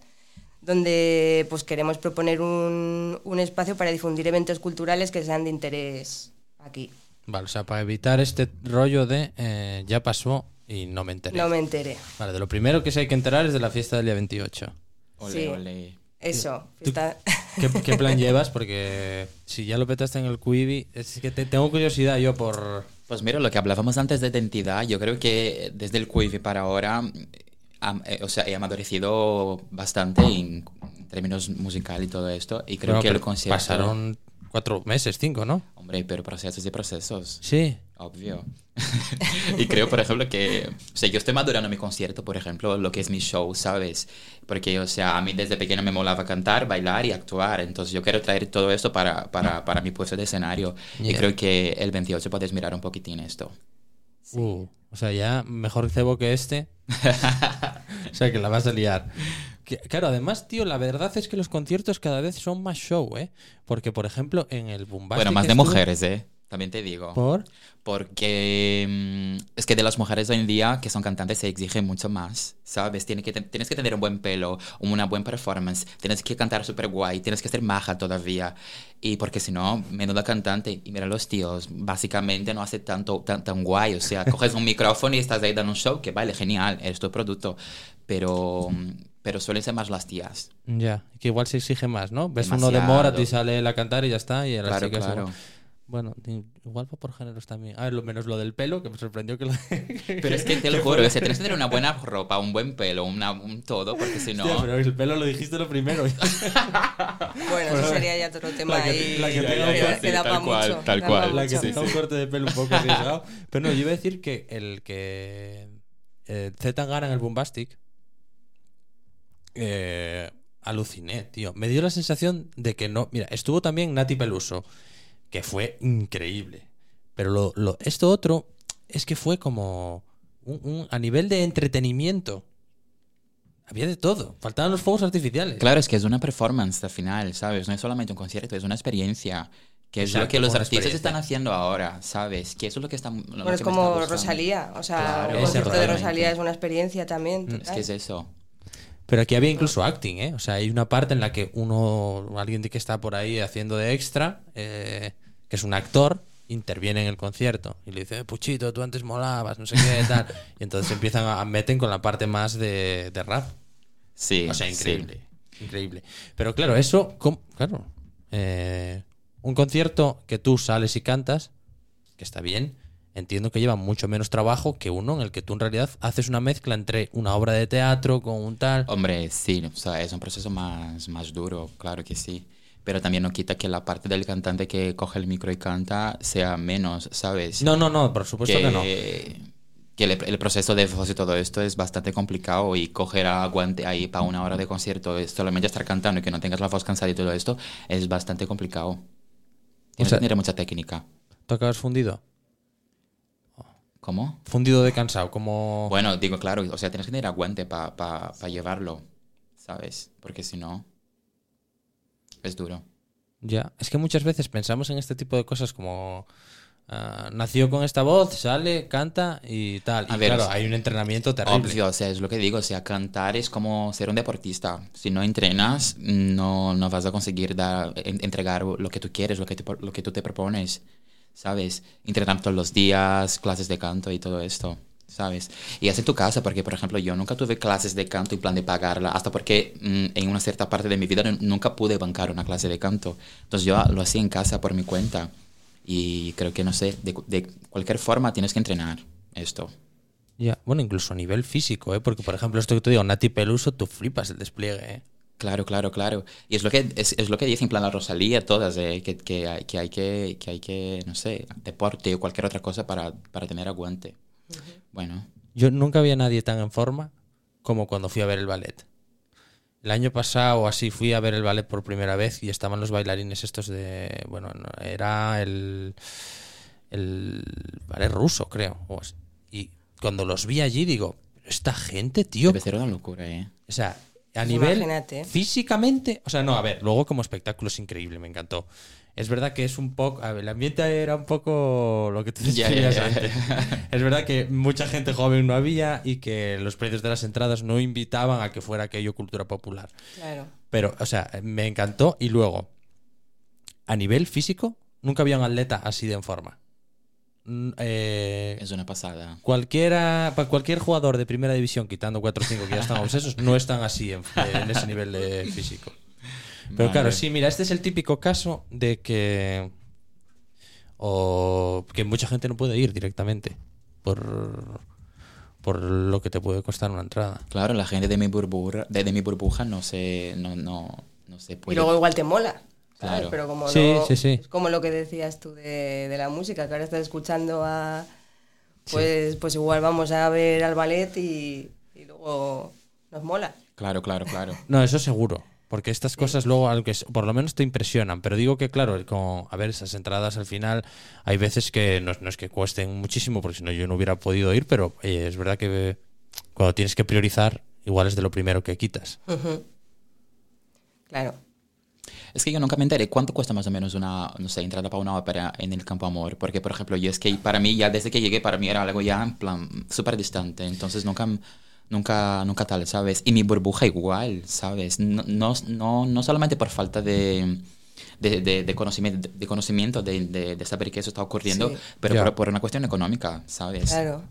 donde pues queremos proponer un, un espacio para difundir eventos culturales que sean de interés aquí. Vale, o sea, para evitar este rollo de eh, ya pasó y no me enteré. No me enteré. Vale, de lo primero que se hay que enterar es de la fiesta del día 28. Ole, Sí. ole. Eso, fiesta- ¿Qué, qué plan llevas? Porque si ya lo petaste en el Quibi, es que te- tengo curiosidad yo por... Pues mira, lo que hablábamos antes de identidad, yo creo que desde el Quivi para ahora, ha- eh, o sea, he amadurecido bastante en términos musical y todo esto, y creo Bueno, que el concierto... Pasaron cuatro meses, cinco, ¿no? Hombre, pero procesos y procesos. Sí. Obvio. y creo, por ejemplo, que, o sea, yo estoy madurando mi concierto, por ejemplo, lo que es mi show, ¿sabes? Porque, o sea, a mí desde pequeño me molaba cantar, bailar y actuar, entonces yo quiero traer todo esto para, para, para mi puesto de escenario. Y Yeah. creo que el 28 puedes mirar un poquitín esto. Uh, o sea, ya mejor cebo que este. o sea, que la vas a liar. Que- claro, además, tío, la verdad es que los conciertos cada vez son más show, ¿eh? Porque, por ejemplo, en el Bombastic... bueno, más de estuvo- mujeres, ¿eh? También te digo. ¿Por? Porque mm, es que de las mujeres hoy en día que son cantantes se exige mucho más, ¿sabes? Tienes que, tienes que tener un buen pelo, una buena performance, tienes que cantar súper guay, tienes que ser maja todavía. Y porque si no, menuda cantante. Y mira, los tíos básicamente no hace tanto, tan, tan guay. O sea, coges un micrófono y estás ahí dando un show, que vale, genial, eres tu producto. Pero, mm, pero suelen ser más las tías. Ya, que igual se exige más, ¿no? Ves uno de Demasiado. Morat y sale él a cantar y ya está. Y a las Claro, chicas claro. igual. Bueno, igual va por géneros también. A ver, lo menos lo del pelo, que me sorprendió que lo... Pero es que te lo juro, o sea, tienes que tener una buena ropa, un buen pelo, una, un todo, porque si no... Hostia, pero el pelo lo dijiste lo primero. Bueno, eso sería ya otro tema la que- ahí. la que da tal cual, mucho, tal da cual. la que tenga un corte de pelo un poco arriesgado. Pero no, yo iba a decir que el que eh, Z Tangana en el Bombastic eh, aluciné, tío. Me dio la sensación de que no. Mira, estuvo también Nati Peluso, que fue increíble. Pero lo, lo- esto otro es que fue como. un- un- a nivel de entretenimiento, había de todo. Faltaban los fuegos artificiales. Claro, es que es una performance al final, ¿sabes? No es solamente un concierto, es una experiencia. Que es lo que los artistas están haciendo ahora, ¿sabes? Que eso es lo que están. lo Bueno, que es me como. Rosalía. O sea, Claro, ese concierto de. Rosalía es una experiencia también. Es total. que es eso. Pero aquí había incluso acting, ¿eh? O sea, hay una parte en la que uno, alguien de que está por ahí haciendo de extra, eh, que es un actor, interviene en el concierto y le dice, "Eh, Puchito, tú antes molabas, no sé qué, tal. Y entonces empiezan a, meten con la parte más de, de rap. Sí. O sea, sí. increíble. Increíble. Pero claro, eso, ¿cómo? claro. eh, un concierto que tú sales y cantas, que está bien, entiendo que lleva mucho menos trabajo que uno en el que tú en realidad haces una mezcla entre una obra de teatro con un tal. Hombre, sí, o sea, es un proceso más, más duro, claro que sí. Pero también no quita que la parte del cantante que coge el micro y canta sea menos, ¿sabes? No, no, no, por supuesto que, no. que el, el proceso de voz y todo esto es bastante complicado y coger aguante ahí para una hora de concierto, es solamente estar cantando y que no tengas la voz cansada y todo esto, es bastante complicado. Tienes sea- que tener mucha técnica. ¿Tú acabas fundido? ¿Cómo? Fundido de cansado, como... Bueno, digo, claro, o sea, tienes que tener aguante para llevarlo, ¿sabes? Porque si no, es duro. Ya, es que muchas veces pensamos en este tipo de cosas como... ah, nació con esta voz, sale, canta y tal. A y ver, claro, o sea, hay un entrenamiento terrible. Obvio, o sea, es lo que digo, o sea, cantar es como ser un deportista. Si no entrenas, no, no vas a conseguir dar, en- entregar lo que tú quieres, lo que, te- lo que tú te propones, ¿sabes? Entrenar todos los días, clases de canto y todo esto, ¿sabes? Y en tu casa, porque, por ejemplo, yo nunca tuve clases de canto en plan de pagarla, hasta porque mm, en una cierta parte de mi vida nu- nunca pude bancar una clase de canto. Entonces yo lo hacía en casa por mi cuenta. Y creo que, no sé, de, de cualquier forma tienes que entrenar esto. Ya, bueno, incluso a nivel físico, ¿eh? Porque, por ejemplo, esto que te digo, Nati Peluso, tú flipas el despliegue, ¿eh? Claro, claro, claro. Y es lo que es, es lo que dice en plan la Rosalía, todas, eh, que, que, hay, que hay que, que hay que, no sé, deporte o cualquier otra cosa para, para tener aguante. Bueno, Yo nunca vi a nadie tan en forma como cuando fui a ver el ballet. El año pasado así fui a ver el ballet por primera vez y estaban los bailarines estos de... Bueno, no, era el, el ballet ruso, creo. Y cuando los vi allí digo, "Pero esta gente, tío... debe ser una locura, ¿eh? O sea, a Pues nivel imagínate. físicamente, o sea, no, a ver, luego como espectáculo es increíble, me encantó. Es verdad que es un poco, a ver, el ambiente era un poco lo que tú decías antes. Es verdad que mucha gente joven no había y que los precios de las entradas no invitaban a que fuera aquello cultura popular. Claro. Pero, o sea, me encantó y luego, a nivel físico, nunca había un atleta así de en forma. Mm, eh, Es una pasada. Cualquiera, pa- cualquier jugador de primera división, quitando 4 o 5 que ya están obsesos, no están así en, en ese nivel de físico. Pero Vale. claro, sí, mira, este es el típico caso de que. O que mucha gente no puede ir directamente. Por. Por lo que te puede costar una entrada. Claro, la gente de mi burbuja, de, de mi burbuja no se, no, no, no se Y puede. luego igual te mola. ¿sabes? Claro. Pero como Sí, no- sí, sí. es como lo que decías tú de, de la música, que ahora estás escuchando a. Pues, pues igual vamos a ver al ballet y, y luego nos mola. Claro, claro, claro. No, eso seguro. Porque estas cosas luego, aunque es- por lo menos te impresionan. Pero digo que, claro, con, a ver, esas entradas al final, hay veces que no, no es que cuesten muchísimo, porque si no yo no hubiera podido ir, pero eh, es verdad que cuando tienes que priorizar, igual es de lo primero que quitas. Claro. Es que yo nunca me enteré cuánto cuesta más o menos una, no sé, entrada para una ópera en el Campo Amor. Porque, por ejemplo, yo es que para mí, ya desde que llegué, para mí era algo ya en plan súper distante. Entonces nunca, nunca, nunca tal, ¿sabes? Y mi burbuja igual, ¿sabes? No, no, no, no solamente por falta de, de, de- de conocimiento, de, conocimiento de, de- de saber que eso está ocurriendo, Sí. pero por, por una cuestión económica, ¿sabes? Claro.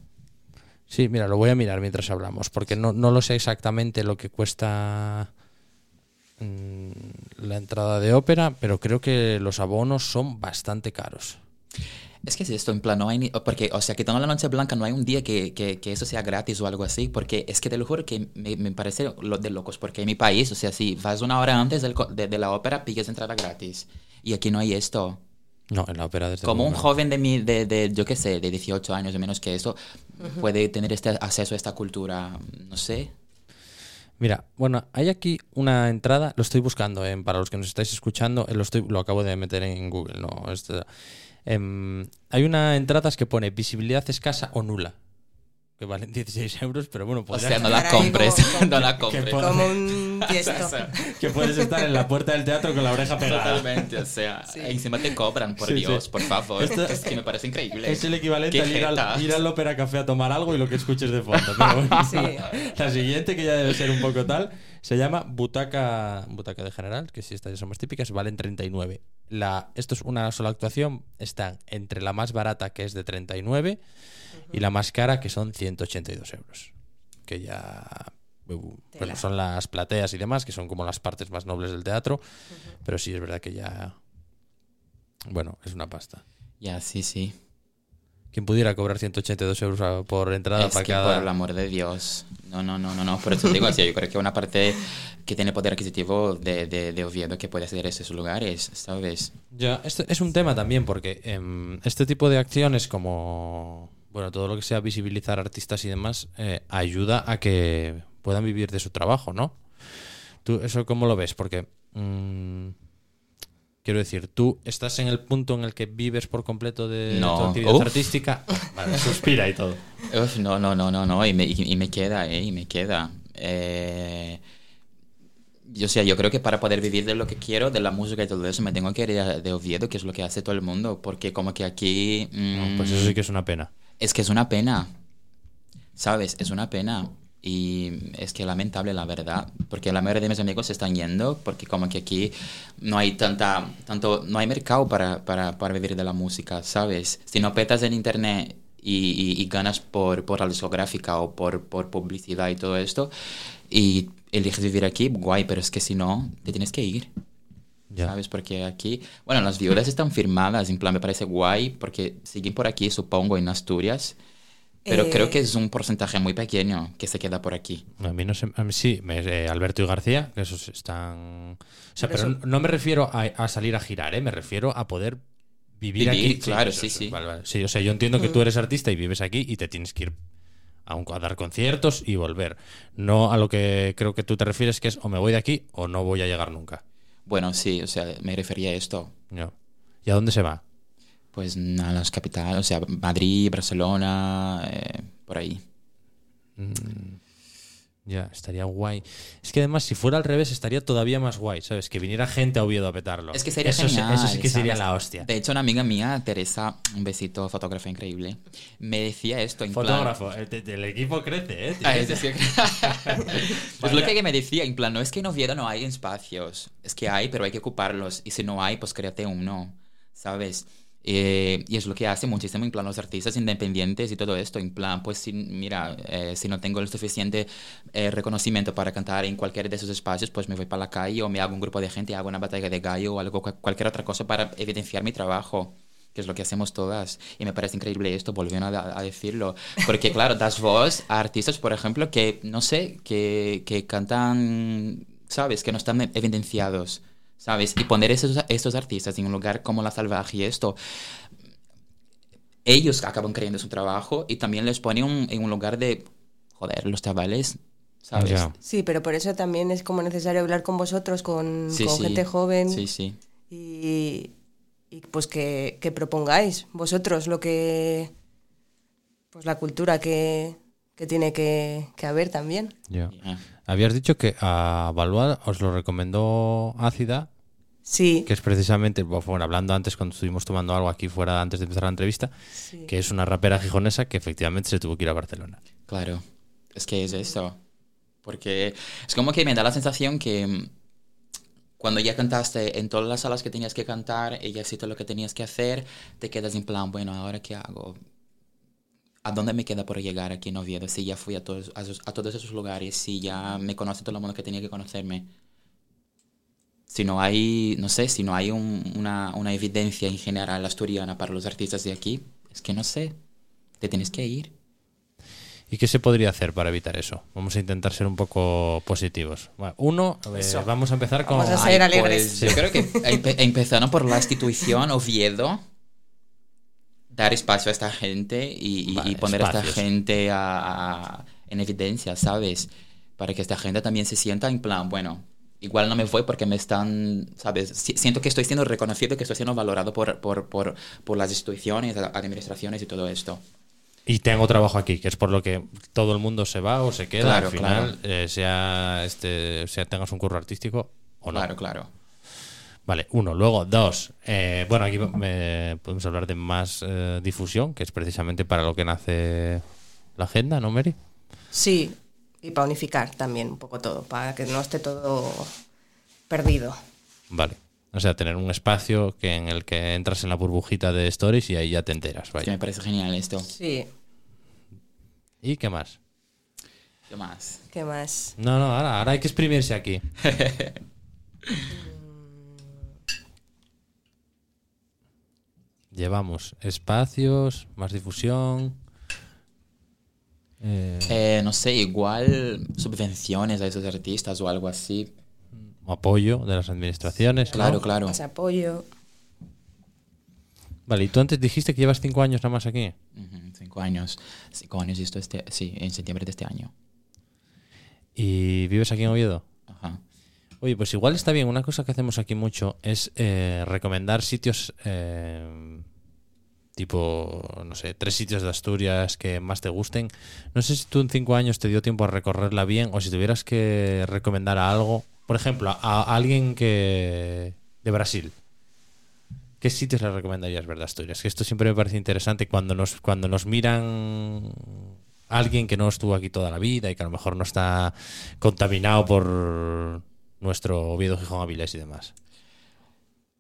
Sí, mira, lo voy a mirar mientras hablamos, porque no, no lo sé exactamente lo que cuesta mm, la entrada de ópera, pero creo que los abonos son bastante caros. Es que es esto, en plan, no hay ni... Porque, o sea, que tengo la noche blanca, no hay un día que, que, que eso sea gratis o algo así, porque es que te lo juro que me, me parece lo de locos, porque en mi país, o sea, si vas una hora antes del de, de la ópera, pillas entrada gratis. Y aquí no hay esto. No, en la ópera desde Como un joven de, mi, de, de, yo qué sé, de 18 años o menos que eso, puede tener este acceso a esta cultura, no sé. Mira, bueno, hay aquí una entrada, lo estoy buscando, eh, para los que nos estáis escuchando, eh, lo, estoy, lo acabo de meter en Google, no, Esto- em, hay una entrada que pone visibilidad escasa o nula. que valen 16 euros, pero bueno, O sea, no la compres, como- como- no la compres. po- Como un tiesto. que puedes estar en la puerta del teatro con la oreja pegada. Totalmente, o sea, Sí. encima te cobran, por Sí, Dios, sí. por favor. Esto- es que me parece increíble. Es el equivalente a ir al, ir al Ópera Café a tomar algo y lo que escuches de fondo. Pero bueno. Sí. La siguiente, que ya debe ser un poco tal, se llama Butaca, Butaca de General, que si estas ya son más típicas, valen 39. La, esto es una sola actuación, están entre la más barata, que es de 39, y la más cara, que son 182 euros. Que ya... uh, Bueno, son las plateas y demás, que son como las partes más nobles del teatro, pero sí es verdad que ya... Bueno, es una pasta. Ya, sí, sí. Quien pudiera cobrar 182 euros por entrada Es para que cada... por el amor de Dios. No, no, no, no, no. Por eso digo así, yo creo que una parte que tiene poder adquisitivo de, de, de Oviedo que puede hacer esos lugares, ¿sabes? Ya, esto es un tema también porque em, este tipo de acciones como, bueno, todo lo que sea visibilizar artistas y demás, eh, ayuda a que puedan vivir de su trabajo, ¿no? ¿Tú eso cómo lo ves? Porque, mm, quiero decir, ¿tú estás en el punto en el que vives por completo de No. tu actividad Uf. artística? Vale, suspira y todo. Uf, no, no, no, no, no. Y me, y, y me queda, ¿eh? Y me queda. Eh, yo, o sea, yo creo que para poder vivir de lo que quiero, de la música y todo eso, me tengo que ir de, Oviedo, que es lo que hace todo el mundo. Porque como que aquí... mm, Pues eso sí que es una pena. Es que es una pena, ¿sabes? Es una pena. Y es que lamentable, la verdad, porque la mayoría de mis amigos se están yendo, porque como que aquí no hay tanta, tanto, no hay mercado para, para, para vivir de la música, ¿sabes? Si no petas en internet y, y- y ganas por, por la discográfica o por, por publicidad y todo esto, y eliges vivir aquí, guay, pero es que si no, te tienes que ir. Ya. ¿Sabes? Porque aquí, bueno, las viudas están firmadas, en plan, me parece guay, porque siguen por aquí, supongo, en Asturias, pero Eh. creo que es un porcentaje muy pequeño que se queda por aquí. A mí no sé, a mí sí, me- eh, Alberto y García, que esos están... O sea, Pero pero eso- no me refiero a, a salir a girar, ¿eh? me refiero a poder vivir, Vivir, aquí. claro, sí, sí. vale, vale. Sí, o sea, yo entiendo que tú eres artista y vives aquí y te tienes que ir a, un- a dar conciertos y volver. No a lo que creo que tú te refieres, que es o me voy de aquí o no voy a llegar nunca. Bueno, sí, o sea, me refería a esto. No. ¿Y a dónde se va? Pues a las capitales, o sea, Madrid, Barcelona, eh, por ahí. Ya, estaría guay. Es que además, si fuera al revés, estaría todavía más guay, ¿sabes? Que viniera gente a Oviedo a petarlo. Es que sería eso, sí- genial. eso sí que sería la hostia. De hecho, una amiga mía, Teresa, un besito, fotógrafa increíble, me decía esto. En plan- Fotógrafo, el, el equipo crece, ¿eh? Es decir, es lo que me decía, en plan, no es que en Oviedo no hay espacios, es que hay, pero hay que ocuparlos, y si no hay, pues créate uno, ¿sabes? Eh, y es lo que hace muchísimo en plan los artistas independientes y todo esto, en plan, pues si, mira, eh, si no tengo el suficiente eh, reconocimiento para cantar en cualquiera de esos espacios, pues me voy para la calle o me hago un grupo de gente, hago una batalla de gallo o algo, cual- cualquier otra cosa para evidenciar mi trabajo que es lo que hacemos todas. Y me parece increíble esto, volviendo a, a decirlo. Porque, claro, das voz a artistas, por ejemplo, que, no sé, que, que cantan, ¿sabes? Que no están evidenciados, ¿sabes? Y poner esos, estos artistas en un lugar como La Salvaje y esto, ellos acaban creyendo su trabajo y también les pone un- en un lugar de, joder, los chavales, ¿sabes? Sí, pero por eso también es como necesario hablar con vosotros, con, Sí, con sí. gente joven Sí, sí. y, y, pues que, que propongáis vosotros lo que pues la cultura que, que tiene que, que haber también. Ya. Habías dicho que a Balboa os lo recomendó Ácida, Sí, que es precisamente, bueno, hablando antes cuando estuvimos tomando algo aquí fuera antes de empezar la entrevista, sí. que es una rapera gijonesa que efectivamente se tuvo que ir a Barcelona. Claro, es que es eso. Porque es como que me da la sensación que mm, cuando ya cantaste en todas las salas que tenías que cantar y ya hiciste lo que tenías que hacer, te quedas en plan, bueno, ¿ahora qué hago? ¿A dónde me queda por llegar aquí en Oviedo? Si ya fui a todos, a, a todos esos lugares, si ya me conoce todo el mundo que tenía que conocerme. Si no hay, no sé, si no hay un- una, una evidencia en general asturiana para los artistas de aquí, es que no sé, te tienes que ir. ¿Y qué se podría hacer para evitar eso? Vamos a intentar ser un poco positivos. Bueno, uno, eh, Eso. vamos a empezar con... Vamos a ser alegres. pues, yo creo que empe- empezando por la institución Oviedo, dar espacio a esta gente y, y- Vale, y poner a esta espacios. gente a- a- en evidencia, ¿sabes? Para que esta gente también se sienta en plan, bueno, igual no me voy porque me están, ¿sabes? Si- Siento que estoy siendo reconocido, que estoy siendo valorado por, por, por, por las instituciones, a- administraciones y todo esto. y tengo trabajo aquí, que es por lo que todo el mundo se va o se queda Claro, al final, eh, sea, este, sea tengas un curro artístico o no. Claro, claro. Vale, uno. Luego, dos. eh, bueno, aquí me- podemos hablar de más eh, difusión, que es precisamente para lo que nace la agenda, ¿no, Mary? Sí, y para unificar también un poco todo, para que no esté todo perdido. Vale. O sea, tener un espacio que en el que entras en la burbujita de stories y ahí ya te enteras. Que Vaya. me parece genial esto. Sí, ¿Y qué más? ¿Qué más? ¿qué más? No, no, ahora, ahora hay que exprimirse aquí. Llevamos espacios, más difusión. Eh, Eh, no sé, igual subvenciones a esos artistas o algo así. apoyo de las administraciones. ¿no? Claro, claro. Más apoyo. Vale, y tú antes dijiste que llevas cinco años nada más aquí. Cinco años. Cinco años y esto este, sí, en septiembre de este año. ¿Y vives aquí en Oviedo? Ajá. Oye, pues igual está bien. Una cosa que hacemos aquí mucho es eh, recomendar sitios eh, tipo, no sé, tres sitios de Asturias que más te gusten. No sé si tú en cinco años te dio tiempo a recorrerla bien o si tuvieras que recomendar a algo. Por ejemplo, a, alguien que de Brasil. ¿Qué sitios le recomendarías ver Asturias? Que esto siempre me parece interesante cuando nos, cuando nos miran alguien que no estuvo aquí toda la vida y que a lo mejor no está contaminado por nuestro Oviedo, Gijón, Avilés y demás.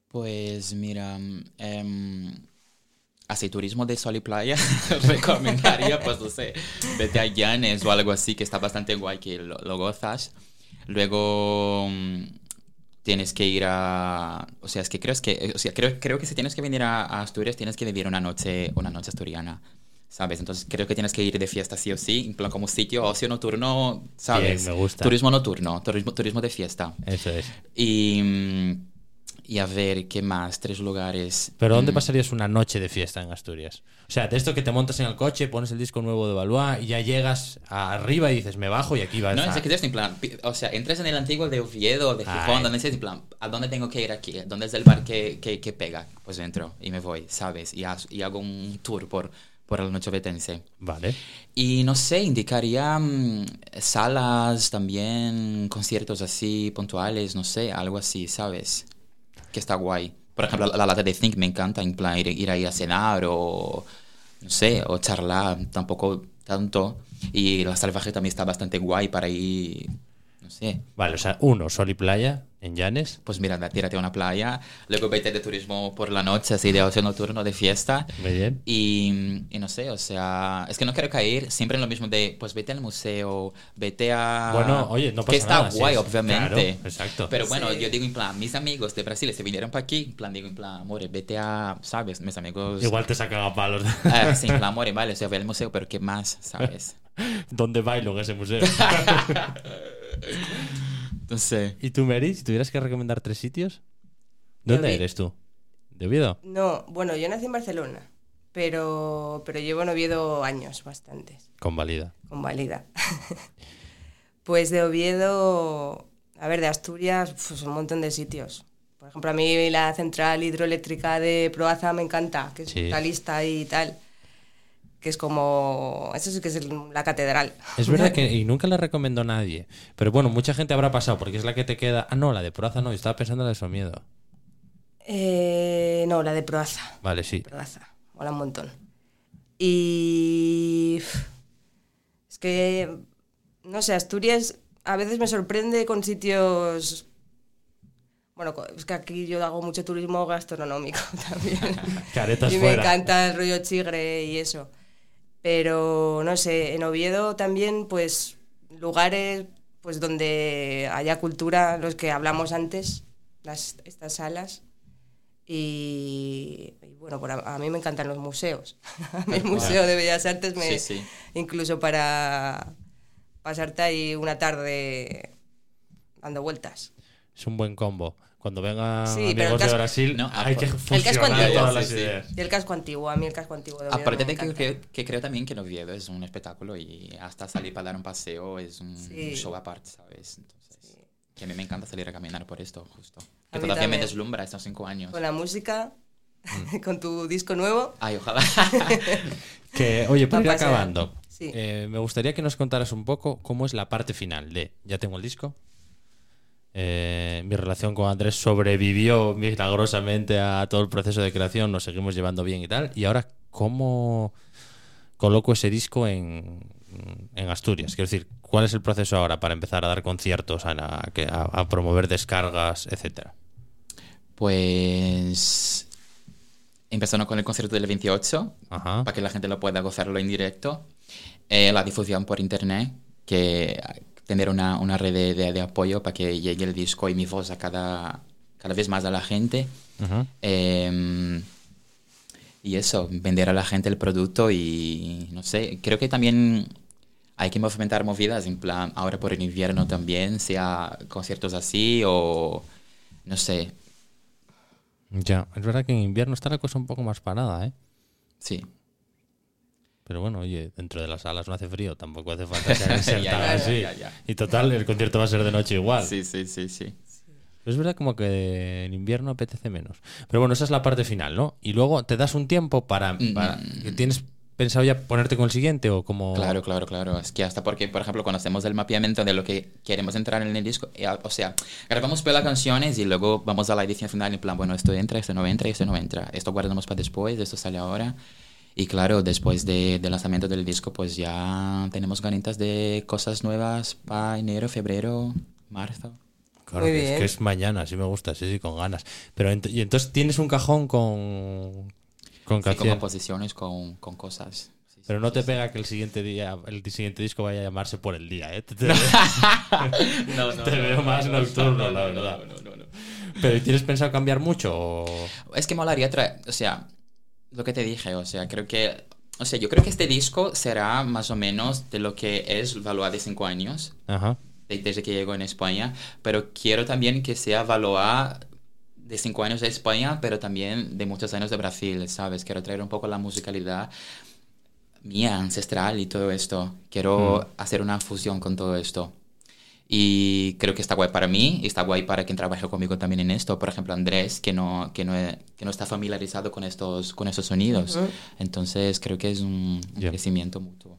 Pues mira, em, así turismo de sol y playa, recomendaría, pues no sé, vete a Llanes o algo así, que está bastante guay, que lo, lo gozas. Luego mm, tienes que ir a, o sea, es que creo es que, o sea, creo, creo que si tienes que venir a, a Asturias tienes que vivir una noche, una noche asturiana. ¿Sabes? Entonces creo que tienes que ir de fiesta sí o sí, en plan como sitio ocio nocturno, ¿sabes? Bien, me gusta. Turismo nocturno, turismo, turismo de fiesta. Eso es. Y, mm, y a ver, ¿qué más? Tres lugares. Pero ¿dónde Mm, pasarías una noche de fiesta en Asturias? O sea, de esto que te montas en el coche, pones el disco nuevo de Valois y ya llegas arriba y dices, me bajo y aquí va No, es que es en plan, o sea, entras en el antiguo de Oviedo, de Gijón, Ay. donde dices, en plan, ¿a dónde tengo que ir aquí? ¿Dónde es el bar que, que, que pega? Pues entro y me voy, ¿sabes? Y hago un tour por, por el noche vetense. Vale. Y no sé, indicaría mm, salas también, conciertos así puntuales, no sé, algo así, ¿sabes? Que está guay. Por ejemplo, la, la lata de Think me encanta, en plan ir, ir ahí a cenar o, no sé, o charlar, tampoco tanto. Y la salvaje también está bastante guay para ir, no sé. Vale, o sea, uno, sol y playa en Llanes. Pues mira, tírate a una playa, luego vete de turismo por la noche, así de ocio nocturno, de fiesta. Muy bien. Y, y no sé, o sea, es que no quiero caer siempre en lo mismo de, pues vete al museo, vete a... Bueno, oye, no pasa Que está nada, guay, es- obviamente. claro, exacto. Pero bueno, Sí. yo digo en plan, mis amigos de Brasil se vinieron para aquí, en plan, digo en plan, amore, vete a, ¿sabes? Mis amigos... Igual te sacan a palos. Ah, sí, en plan, amore, vale, o sea, ve al museo, pero ¿qué más, sabes? ¿Dónde bailo en ese museo? No sé. ¿Y tú, Mary, si tuvieras que recomendar tres sitios? ¿Dónde eres tú? ¿De Oviedo? No, bueno, yo nací en Barcelona, pero, pero llevo en Oviedo años, bastantes, Convalida. convalida. pues de Oviedo, a ver, de Asturias, pues un montón de sitios. Por ejemplo, a mí la central hidroeléctrica de Proaza me encanta, que es Sí. lista y tal, que es como, eso sí que es la catedral. Es verdad que y nunca la recomiendo a nadie. Pero bueno, mucha gente habrá pasado porque es la que te queda. Ah, no, la de Proaza no. Yo estaba pensando en la de Somiedo. Eh, no, la de Proaza. Vale, sí. Plaza, mola un montón. Y es que, no sé, Asturias a veces me sorprende con sitios... Bueno, es que aquí yo hago mucho turismo gastronómico también. Caretas y me fuera. encanta el rollo chigre y eso. Pero, no sé, en Oviedo también, pues, lugares pues donde haya cultura, los que hablamos antes, las, estas salas. Y, y bueno, por a, a mí me encantan los museos. A mí el Museo de Bellas Artes me... Sí, sí. Incluso para pasarte ahí una tarde dando vueltas. Es un buen combo. Cuando vengan Sí, amigos de casco- Brasil, No, hay que el casco fusionar antiguo. todas las Sí, sí. ideas. Y el casco antiguo, a mí el casco antiguo de Oviedo Aparte me de que, encanta. que, que creo también que Oviedo es un espectáculo y hasta salir para dar un paseo es un Sí. show aparte, ¿sabes? Entonces, que a mí me encanta salir a caminar por esto, justo. Que todavía me también. deslumbra estos cinco años. Con la música, con tu disco nuevo. Ay, ojalá. Que, oye, para ir acabando, Sí. eh, me gustaría que nos contaras un poco cómo es la parte final de Ya tengo el disco. Eh, mi relación con Andrés sobrevivió milagrosamente a todo el proceso de creación, nos seguimos llevando bien y tal. Y ahora, ¿cómo coloco ese disco en, en Asturias? Quiero decir, ¿cuál es el proceso ahora para empezar a dar conciertos, a, promover descargas, etcétera? Pues empezando con el concierto del 28, Ajá. para que la gente lo pueda gozarlo en directo. Eh, la difusión por internet, que tener una, una red de, de- de apoyo para que llegue el disco y mi voz a cada, cada vez más a la gente. Eh, y eso, vender a la gente el producto y no sé, creo que también hay que movimentar movidas, en plan, ahora por el invierno también, sea conciertos así o no sé, Ya, es verdad que en invierno está la cosa un poco más parada, ¿eh? sí. Pero bueno, oye, dentro de las salas no hace frío, tampoco hace falta ser, tan así. ya, ya. Y total, el concierto va a ser de noche igual. Sí, sí, sí, sí. Es verdad como que en invierno apetece menos. Pero bueno, esa es la parte final, ¿no? Y luego te das un tiempo para... Mm. para ¿Tienes pensado ya ponerte con el siguiente o como...? Claro, claro, claro. Es que hasta porque, por ejemplo, cuando hacemos el mapeamiento de lo que queremos entrar en el disco, eh, o sea, grabamos las canciones y luego vamos a la edición final en plan, bueno, esto entra, esto no entra, esto no entra. Esto guardamos para después, esto sale ahora. Y claro, después de- del lanzamiento del disco, pues ya tenemos ganitas de cosas nuevas para enero, febrero, marzo. Claro, Muy es que es mañana, sí me gusta, sí, sí, con ganas. Pero ent- y entonces tienes un cajón con... Con Sí, con composiciones, con, con cosas. Sí, sí, Pero no te pega que el siguiente día, el siguiente disco vaya a llamarse por el día, ¿eh? Te, te- No, no, Te no, veo no, más no, nocturno, no, la no, verdad. no, no, no, no. Pero ¿tienes pensado cambiar mucho o...? Es que molaría traer, o sea, lo que te dije, o sea, creo que, o sea, yo creo que este disco será más o menos de lo que es Valoa de 5 años, Ajá. de- desde que llegó en España, pero quiero también que sea Valoa de 5 años de España, pero también de muchos años de Brasil, ¿sabes? Quiero traer un poco la musicalidad mía, ancestral y todo esto. Quiero hacer una fusión con todo esto. Y creo que está guay para mí y está guay para quien trabaja conmigo también en esto. Por ejemplo, Andrés, que no, que no, que no está familiarizado con estos, con estos sonidos. Ujú. Entonces creo que es un, un Ya. crecimiento mutuo.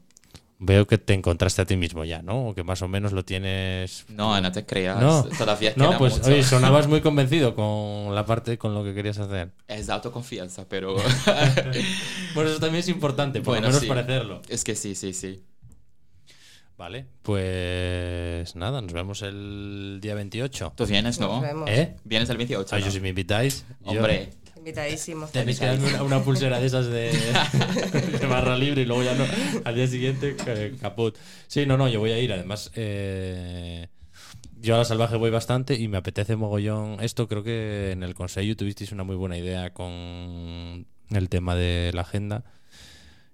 Veo que te encontraste a ti mismo ya, ¿no? O que más o menos lo tienes... No, no te creas. No, Todavía no pues mucho. oye, sonabas muy convencido con la parte, con lo que querías hacer. Es de autoconfianza, pero... Bueno, eso también es importante, por Bueno, lo menos sí. parecerlo. es que sí, sí, sí. Vale, pues nada, nos vemos el día 28. Tú vienes, ¿no? Nos vemos. ¿Eh? Vienes el 28. Ah, ¿no? yo si me invitáis... yo- Hombre, Invitadísimo. Tenéis que darme una, una pulsera de esas de, de barra libre y luego ya no. Al día siguiente, eh, caput. Sí, no, no, yo voy a ir. Además, eh, yo a la salvaje voy bastante y me apetece mogollón esto. Creo que en el consejo tuvisteis una muy buena idea con el tema de la agenda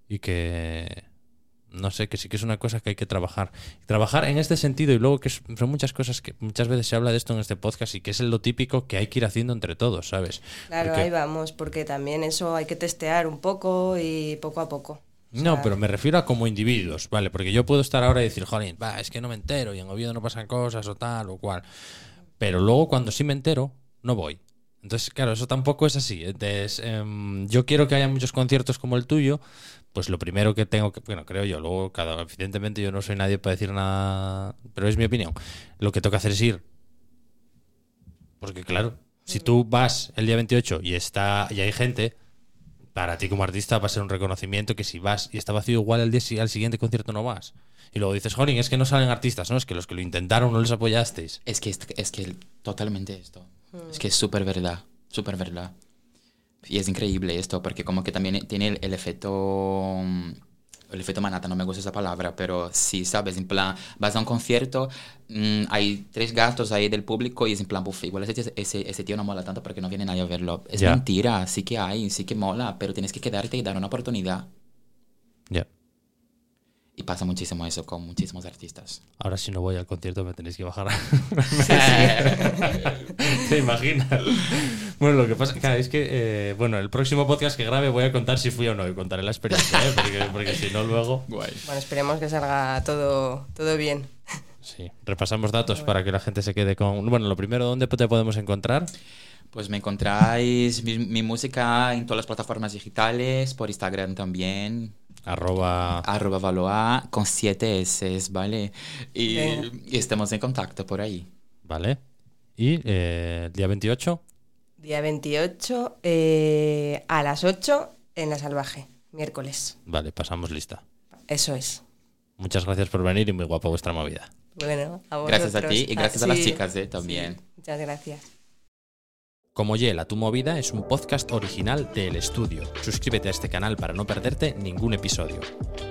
y que. No sé, que sí que es una cosa que hay que trabajar. Trabajar en este sentido y luego que son muchas cosas que muchas veces se habla de esto en este podcast y que es lo típico que hay que ir haciendo entre todos, ¿sabes? Claro, Porque- ahí vamos, porque también eso hay que testear un poco y poco a poco. O No, sea, pero me refiero a como individuos, ¿vale? Porque yo puedo estar ahora y decir, jolín, va, es que no me entero y en Oviedo no pasan cosas o tal o cual. Pero luego cuando sí me entero, no voy. Entonces, claro, eso tampoco es así. Entonces, em, yo quiero que haya muchos conciertos como el tuyo. Pues lo primero que tengo que, bueno, creo yo, luego cada, evidentemente yo no soy nadie para decir nada, pero es mi opinión. Lo que tengo que hacer es ir. Porque claro, si tú vas el día 28 y está y hay gente, para ti como artista va a ser un reconocimiento que si vas y está vacío igual al día al siguiente concierto no vas. Y luego dices, jolín, es que no salen artistas, ¿no? Es que los que lo intentaron no les apoyasteis. Es que es, es que totalmente esto. Es que es súper verdad, súper verdad. Y es increíble esto, porque como que también tiene el, el efecto... mm, El efecto manata, no me gusta esa palabra, pero sí, ¿sabes? En plan, vas a un concierto, mm, hay tres gatos ahí del público y es en plan, buf, igual ese, ese, ese tío no mola tanto porque no viene nadie a verlo. Es Ya. mentira, sí que hay, sí que mola, pero tienes que quedarte y dar una oportunidad. Ya. Y pasa muchísimo eso con muchísimos artistas. Ahora si no voy al concierto me tenéis que bajar. ¿Te imaginas? Bueno, lo que pasa claro, es que, eh, bueno, el próximo podcast que grabe voy a contar si fui o no y contaré la experiencia, ¿eh? porque, porque si no luego... Guay. Bueno, esperemos que salga todo, todo bien. Sí, repasamos datos para que la gente se quede con... Bueno, lo primero, ¿dónde te podemos encontrar? Pues me encontráis mi, mi música en todas las plataformas digitales, por Instagram también, Arroba. arroba Valoa con siete S, ¿vale? Y, y estemos en contacto por ahí. Vale. Y eh, el día 28, Día 28 eh, a las 8 en La Salvaje, miércoles. vale, pasamos lista. Eso es. Muchas gracias por venir y muy guapa vuestra movida. Bueno, a Gracias a ti y gracias a las chicas, eh, también. sí, muchas gracias. Como Yela, tu movida es un podcast original de El Estudio. Suscríbete a este canal para no perderte ningún episodio.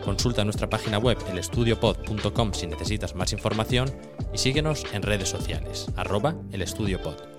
Consulta nuestra página web elestudiopod.com si necesitas más información y síguenos en redes sociales, arroba elestudiopod.